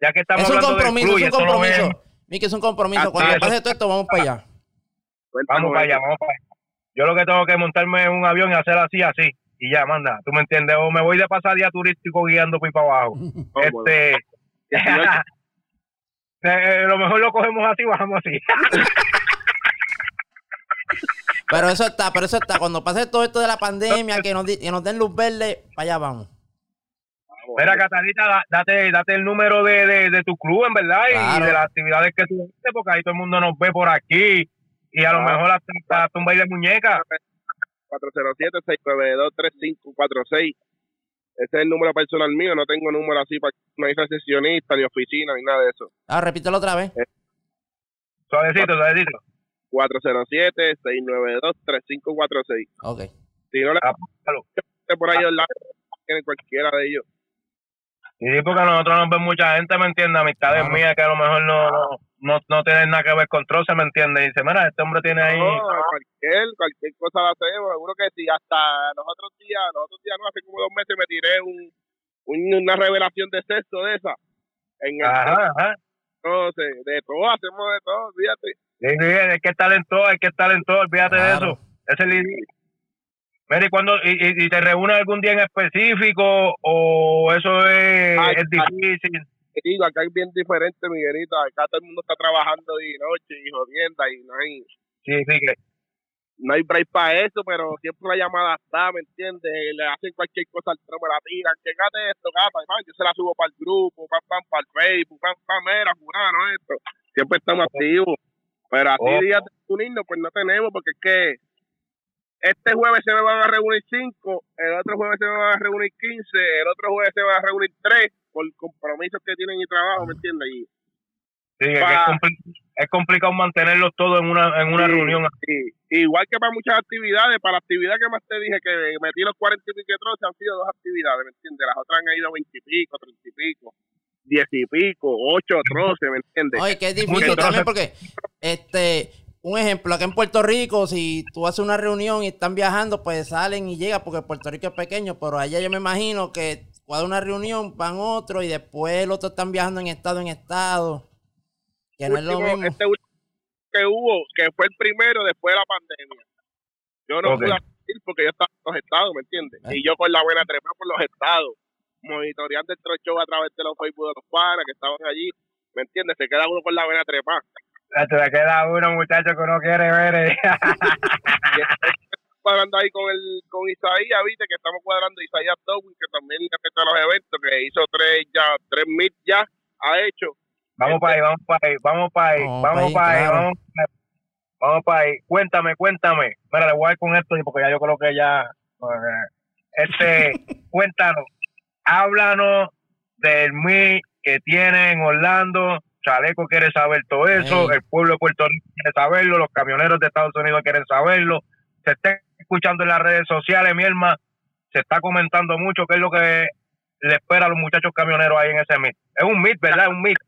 ya que estamos Es un hablando del compromiso, club es un compromiso. Miki, es un compromiso. Ah, Cuando sí, pase eso- todo esto, vamos para allá. Vamos para eso. allá, vamos para allá. Yo lo que tengo que montarme en un avión y hacer así, así. Y ya, manda, tú me entiendes. O me voy de pasadía turístico guiando por ahí para abajo. Este. Eh, lo mejor lo cogemos así, bajamos así. Pero eso está, pero eso está. Cuando pase todo esto de la pandemia, que nos, di- que nos den luz verde, para allá vamos. Mira, Catalita, da- date, date el número de, de, de tu club, en verdad, Claro. y de las actividades que tú haces, porque ahí todo el mundo nos ve por aquí. Y a lo mejor hasta, hasta un baile de muñeca. 407-692-3546. Ese es el número personal mío, no tengo número así, para, no hay recepcionista, ni oficina, ni nada de eso. Ah, repítelo otra vez. Suavecito, suavecito. 407-692-3546. Ok. Si no le por ahí al lado, tienen cualquiera de ellos. Y sí, porque a nosotros nos ve mucha gente, ¿me entiende? Amistades Claro. mías que a lo mejor no, no, no, no tienen nada que ver con troce, ¿me entiende? Y dice, mira, este hombre tiene ahí... No, cualquier, cualquier cosa la hacemos, seguro que sí. Hasta los otros días, los otros días no, hace como dos meses me tiré un, un- una revelación de sexo de esa. En el Ajá, ajá. entonces, de todo, hacemos de todo, fíjate. Sí, sí, hay que estar en todo, hay que estar en todo, olvídate de eso. Ese es el. Mira, y, cuando, y, y- te reúnes algún día en específico o eso es, Ay, es difícil. Te digo, acá es bien diferente, Miguelito. Acá todo el mundo está trabajando y noche y jodienda y no hay, Sí, sí, que no hay break para eso, pero siempre la llamada está, ¿me entiendes? Le hacen cualquier cosa al trono, me la tiran, que gate esto, gata, man, yo se la subo para el grupo, pam, pam, para el Facebook, pam, pam, mira, fulano, esto. Siempre estamos activos. Pero así Oh. días de unirnos, pues no tenemos, porque es que este jueves se me van a reunir cinco, el otro jueves se me van a reunir quince, el otro jueves se van a reunir tres, por compromisos que tienen y trabajo, ¿me entiendes? Y, Sí, es, complicado mantenerlos todos en una, en una Sí, reunión. sí. Igual que para muchas actividades, para la actividad que más te dije, que metí los cuarenta y pico troces, han sido dos actividades, ¿me entiendes? Las otras han ido veinti y pico, treinta y pico, diez y pico, ocho troces, ¿me entiendes? Oye, que es difícil también porque, este, un ejemplo, acá en Puerto Rico, si tú haces una reunión y están viajando, pues salen y llegan porque Puerto Rico es pequeño, pero allá yo me imagino que cuando una reunión van otro y después los otros están viajando en estado en estado, que no es lo mismo. Este último que hubo, que fue el primero después de la pandemia. Yo no Ok. pude ir porque yo estaba en los estados, ¿me entiendes? Eh. Y yo con la buena trepa por los estados, monitoreando el show a través de los Facebook de los panas que estaban allí, ¿me entiendes? Se queda uno con la buena trepa. Te queda uno, muchacho, que uno quiere ver. eh. Cuadrando ahí con el con Isaías, viste que estamos cuadrando Isaías Dowling, que también le afecta a los eventos, que hizo tres ya, tres mil ya, ha hecho. vamos para ahí, vamos para ahí, vamos para ahí, Vamos vamos pa' para ahí, claro. vamos pa' ahí. Vamos para ahí. Cuéntame, cuéntame. Mira, le voy a ir con esto porque ya yo creo que ya. Este, cuéntanos, háblanos del MI que tiene en Orlando. Chaleco quiere saber todo eso, el pueblo de Puerto Rico quiere saberlo, los camioneros de Estados Unidos quieren saberlo. Se está escuchando en las redes sociales, mi hermano, se está comentando mucho qué es lo que le espera a los muchachos camioneros ahí en ese MIT. Es un MIT, ¿verdad? Es un MIT.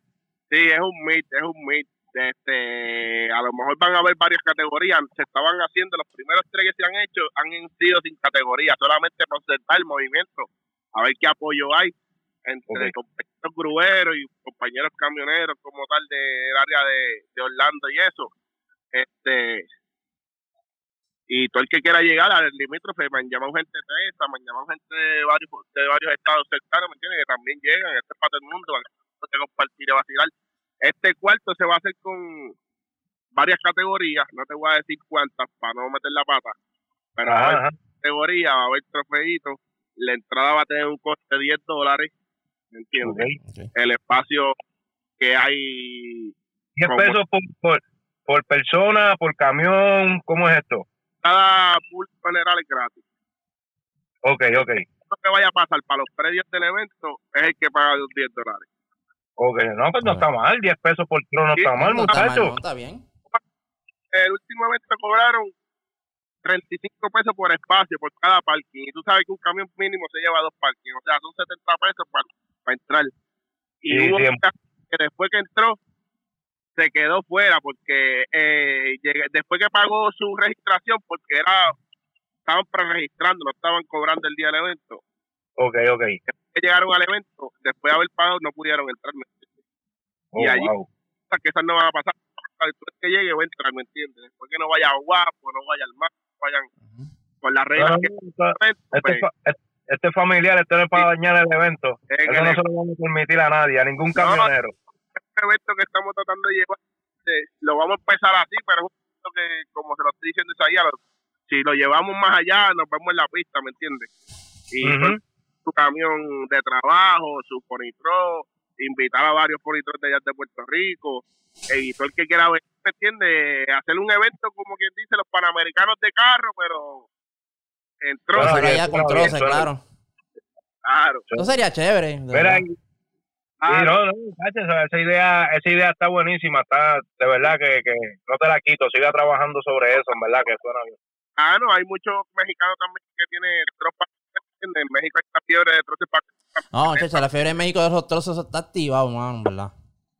Sí, es un mit, es un mit. Este, a lo mejor van a haber varias categorías. Se estaban haciendo, los primeros tres que se han hecho han sido sin categoría, solamente por sentar el movimiento, a ver qué apoyo hay entre Ok. Compañeros grueros y compañeros camioneros como tal del área de, de Orlando y eso. Este, y todo el que quiera llegar al limítrofe, me han llamado gente de Texas, me han llamado gente de varios, de varios estados cercanos, ¿me entiendes? Que también llegan, este es para todo el mundo, de compartir y vacilar. Este cuarto se va a hacer con varias categorías, no te voy a decir cuántas para no meter la pata, pero va a haber Ajá, ajá. categoría, va a haber trofeitos, la entrada va a tener un coste de 10 dólares, ¿me entiendes? El espacio que hay, 10 Como- pesos por, por, por persona, por camión, ¿cómo es esto? cada general es gratis. Ok, ok. Lo que vaya a pasar para los predios del evento es el que paga los 10 dólares. Ok, no, pues no está mal, 10 pesos por kilo no Sí, está mal, No está mal, muchacho. no, está bien. El último evento cobraron 35 pesos por espacio, por cada parking. Y tú sabes que un camión mínimo se lleva dos parking. O sea, son 70 pesos para, para entrar. Y Sí, hubo un que después que entró, se quedó fuera porque eh, llegué- después que pagó su registración, porque era estaban preregistrando, no estaban cobrando el día del evento. Ok, ok. Que llegaron al evento, después de haber pagado, no pudieron entrar. ¿me entiendes? Oh, Y allí- wow. Que esas no van a pasar. Después que llegue, voy a entrar, ¿me entiendes? Después que no vaya guapo, no vaya al mar, vayan con las reglas No, que no, esto- este, pues, fa- este- este familiar, este no es para dañar el evento. en Eso no se lo vamos a permitir a nadie, a ningún camionero. evento que estamos tratando de llevar. eh, lo vamos a empezar así, pero es un evento que, como se lo estoy diciendo Isaías, si lo llevamos más allá, nos vemos en la pista, ¿me entiendes? Y pues, su camión de trabajo, su ponitro, invitar a varios ponitros de allá de Puerto Rico, y todo el que quiera ver, ¿me entiendes? Hacer un evento como quien dice los panamericanos de carro, pero en Bueno, Hacer bien, allá con suena claro. claro. Eso sería chévere. de Mira, Sí, no, no, esa, idea, esa idea está buenísima, está de verdad que, que no te la quito, siga trabajando sobre eso, en verdad que suena bien. Ah, no, hay muchos mexicanos también que tienen tropas. En México hay una fiebre de troces para No, chacha, la fiebre en México de esos trozos está activado, man, ¿verdad?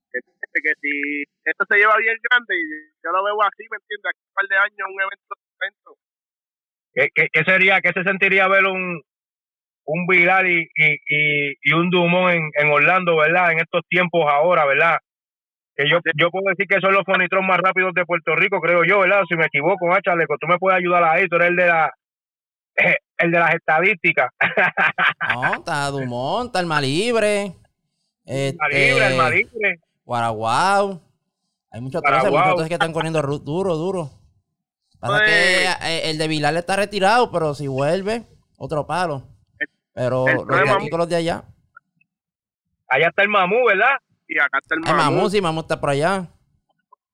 que, que si esto se lleva bien grande, y yo lo veo así, ¿me entiendes? Aquí un par de años, un evento, evento. ¿Qué, qué, qué sería, qué se sentiría ver un, un Vidal y, y, y, y un Dumont en, en Orlando, ¿verdad? En estos tiempos ahora, ¿verdad? Que yo, yo puedo decir que son los fonitros más rápidos de Puerto Rico, creo yo, ¿verdad? Si me equivoco, ah, Chaleco, tú me puedes ayudar ahí, tú eres el de la el de las estadísticas. No, está Dumont, está Alma Libre. El libre, el Este, libre. Guaraguao. Hay muchos Guaraguao. muchos que están corriendo duro, duro. Pasa Pues- que eh, el de Vilar está retirado, pero si vuelve, otro palo. Pero el los de problema- aquí con los de allá. Allá está el Mamú, ¿verdad? Y acá está el mamú. Mamú, sí, Mamú está por allá.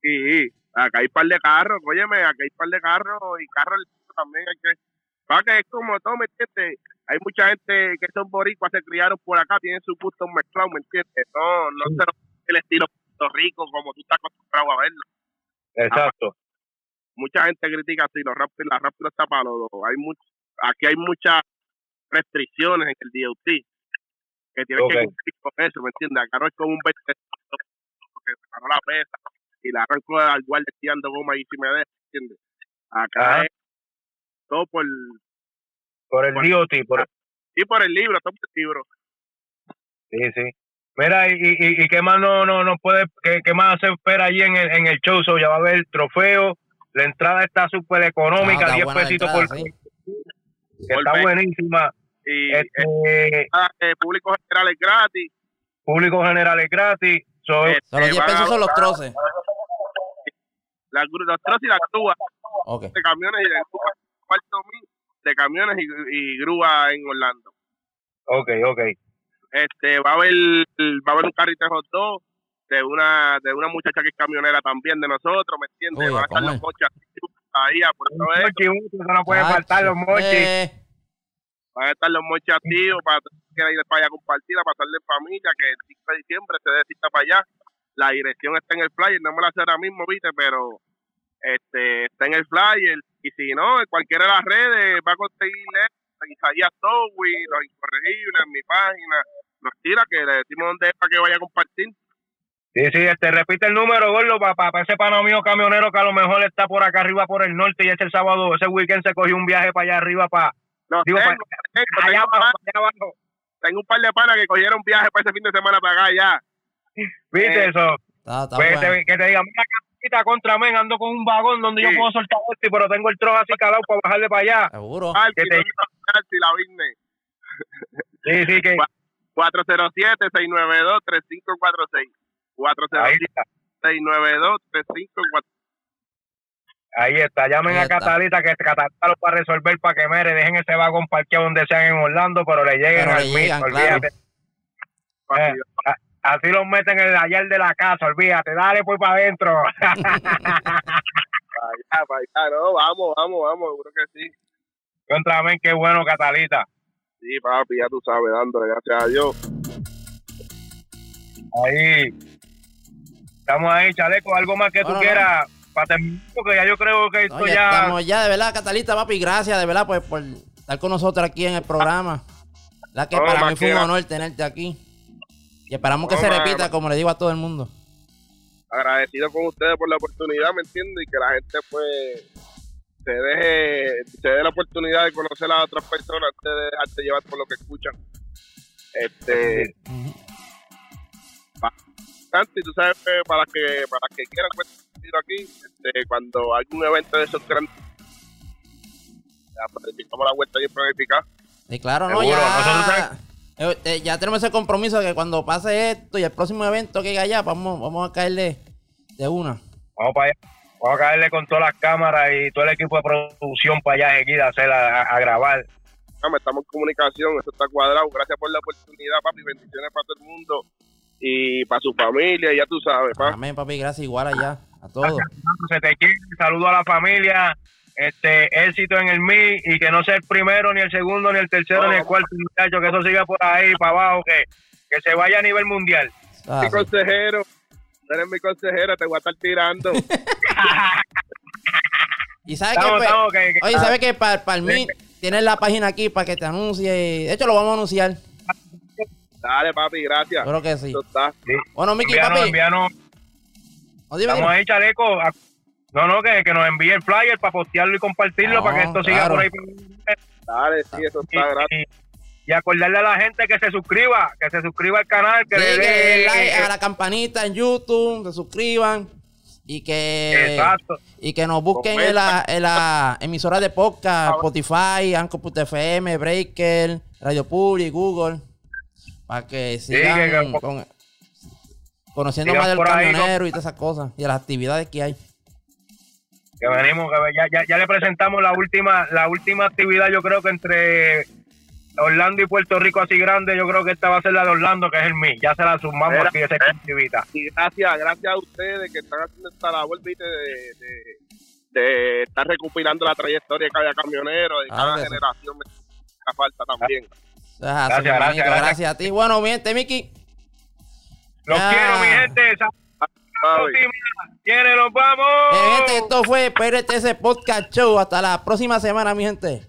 Y acá hay par de carros, óyeme, acá hay par de carros y carros también hay que... Va que es como todo, ¿me entiendes? Hay mucha gente que son boricuas, se criaron por acá, tienen su gusto mezclado, ¿me entiendes? No, no se el estilo Puerto Rico como tú estás acostumbrado a verlo. Exacto. Mucha gente critica si los Raptors, la Raptors está para los dos. Hay much, aquí hay muchas restricciones en el DOT que tienes Ok. que cumplir con eso, ¿me entiendes? Acá no es como un 20 que se paró la pesa y la arrancó al guardia tirando goma y si me deja, ¿me entiendes? Acá es todo por, Por el DOT, por sí por el libro, todo por el libro. Sí, sí. Mira, ¿y, y, y qué más no, no, no puede, qué, qué más se espera allí en el, en el show? So, ya va a haber trofeo, la entrada está súper Ah, económica, está 10 buena la pesitos entrada, por sí. que está buenísima. Y Este, eh, público general es gratis. público general es gratis. So, So, los eh, 10 van a- pesos son los troces. la gru- los troces y las grúas Ok. de camiones y de grúas, cuarto mil de camiones y, y grúas en Orlando. ok, ok. este va a haber va a haber un carrito de hot dog de una de una muchacha que es camionera también de nosotros me entiendes Uy, van a estar ¿cómo los es? mochis ahí por eso eso no puede faltar los mochis. Eh, van a estar los mochis activos para que quiera ir para allá a compartir a pasarle en familia que el 5 de diciembre se dé cita para allá. La dirección está en el flyer no me la sé ahora mismo viste pero este está en el flyer. Y si no en cualquiera de las redes va a conseguirle Isaías Towi, los incorregibles en mi página. Nos tira que le decimos dónde es para que vaya a compartir Sí, sí, este, repite el número, gordo, para ese pana mío camionero que a lo mejor está por acá arriba por el norte y ese sábado, ese weekend se cogió un viaje para allá arriba, para, No, digo, tengo, para, tengo, allá tengo, abajo, allá abajo. tengo un par de panas que cogieron viaje para ese fin de semana para acá ya. ¿Viste Eh, eso? está, está Pues, bueno. te- que te diga, mira, capita contra men, ando con un vagón donde Sí. yo puedo soltar esto, pero tengo el trozo así calado para bajarle para allá. Seguro. Que te- la business. Sí, sí, que 407-692-3546. Ahí está. 407-692-3546. Ahí está, llamen Ahí a está. Catalita, que Catalita lo va a resolver para que mere, dejen ese vagón parqueado donde sean en Orlando, pero le lleguen Pero al mismo, olvídate. Eh, a- así los meten en el ayer de la casa, olvídate, dale pues para adentro. Para allá, para allá. No, vamos, vamos, vamos. Seguro que sí. Contra men, qué bueno, Catalita. Sí, papi, ya tú sabes, dándole gracias a Dios. Ahí. Estamos ahí, chaleco, algo más que tú no, quieras para terminar, porque ya yo creo que esto No, ya, ya... estamos ya, de verdad, Catalita, papi, gracias, de verdad, pues, por estar con nosotros aquí en el programa. La que No, para mí fue un honor tenerte aquí. Y esperamos que No, se repita, como le digo a todo el mundo. Agradecido con ustedes por la oportunidad, ¿me entiendes? Y que la gente, pues, se deje, se dé la oportunidad de conocer a otras personas antes de dejarse llevar por lo que escuchan. Este, y tú sabes que para que para que quieran pues, ir aquí este, cuando hay un evento de esos grandes ya planificamos la vuelta bien planificada Y claro, no, ya. Eh, eh, ya tenemos ese compromiso de que cuando pase esto y el próximo evento que haya allá, vamos, vamos a caerle de una. Vamos para allá. Vamos a caerle con todas las cámaras y todo el equipo de producción para allá enseguida a, hacer, a, a grabar. Estamos en comunicación, eso está cuadrado. Gracias por la oportunidad, papi. Bendiciones para todo el mundo y para su familia, ya tú sabes, papi. Amén, papi, gracias igual allá, a todos. Se te quiere, saludo a la familia, este éxito en el MI y que no sea el primero, ni el segundo, ni el tercero, ni el cuarto, muchacho, que eso siga por ahí para abajo, que, que se vaya a nivel mundial. Ah, mi sí. consejero, tú eres mi consejero, te voy a estar tirando. Y sabes Estamos, que, estamos, que- que- oye, sabes que para el mí tienes la página aquí para que te anuncie. De hecho, lo vamos a anunciar. Dale, papi, gracias. Creo que sí. Eso está. Sí. Bueno, Miki, papi. envíanos. no, dime, Estamos dime. ahí, chaleco. a- No, no, que, que nos envíe el flyer para postearlo y compartirlo No, para que esto siga por ahí. Dale, sí, eso Y, está, gracias. y- y acordarle a la gente que se suscriba, que se suscriba al canal, que Sí, le que le den dé like eh, a la campanita en YouTube, se suscriban y que Exacto. y que nos busquen en la, en la emisora de podcast, Spotify, Anchor.fm, Breaker, Radio Public, Google, para que sigan que- que- con- conociendo más del camionero y todas esas cosas y de las actividades que hay. que venimos, que ya, ya, ya le presentamos la última, la última actividad, yo creo que entre Orlando y Puerto Rico así grande, yo creo que esta va a ser la de Orlando, que es el MI. Ya se la sumamos aquí esa actividad. Y gracias, gracias a ustedes que están haciendo esta labor, viste, de, de, de estar recopilando la trayectoria de cada camionero, de cada que sí. generación. Me hace falta también. Gracias, gracias, gracias. a ti. Bueno, mi gente, Miki. Los Ah. quiero, mi gente. Viene, nos vamos. Eh, gente, esto fue PRTS Podcast Show. Hasta la próxima semana, mi gente.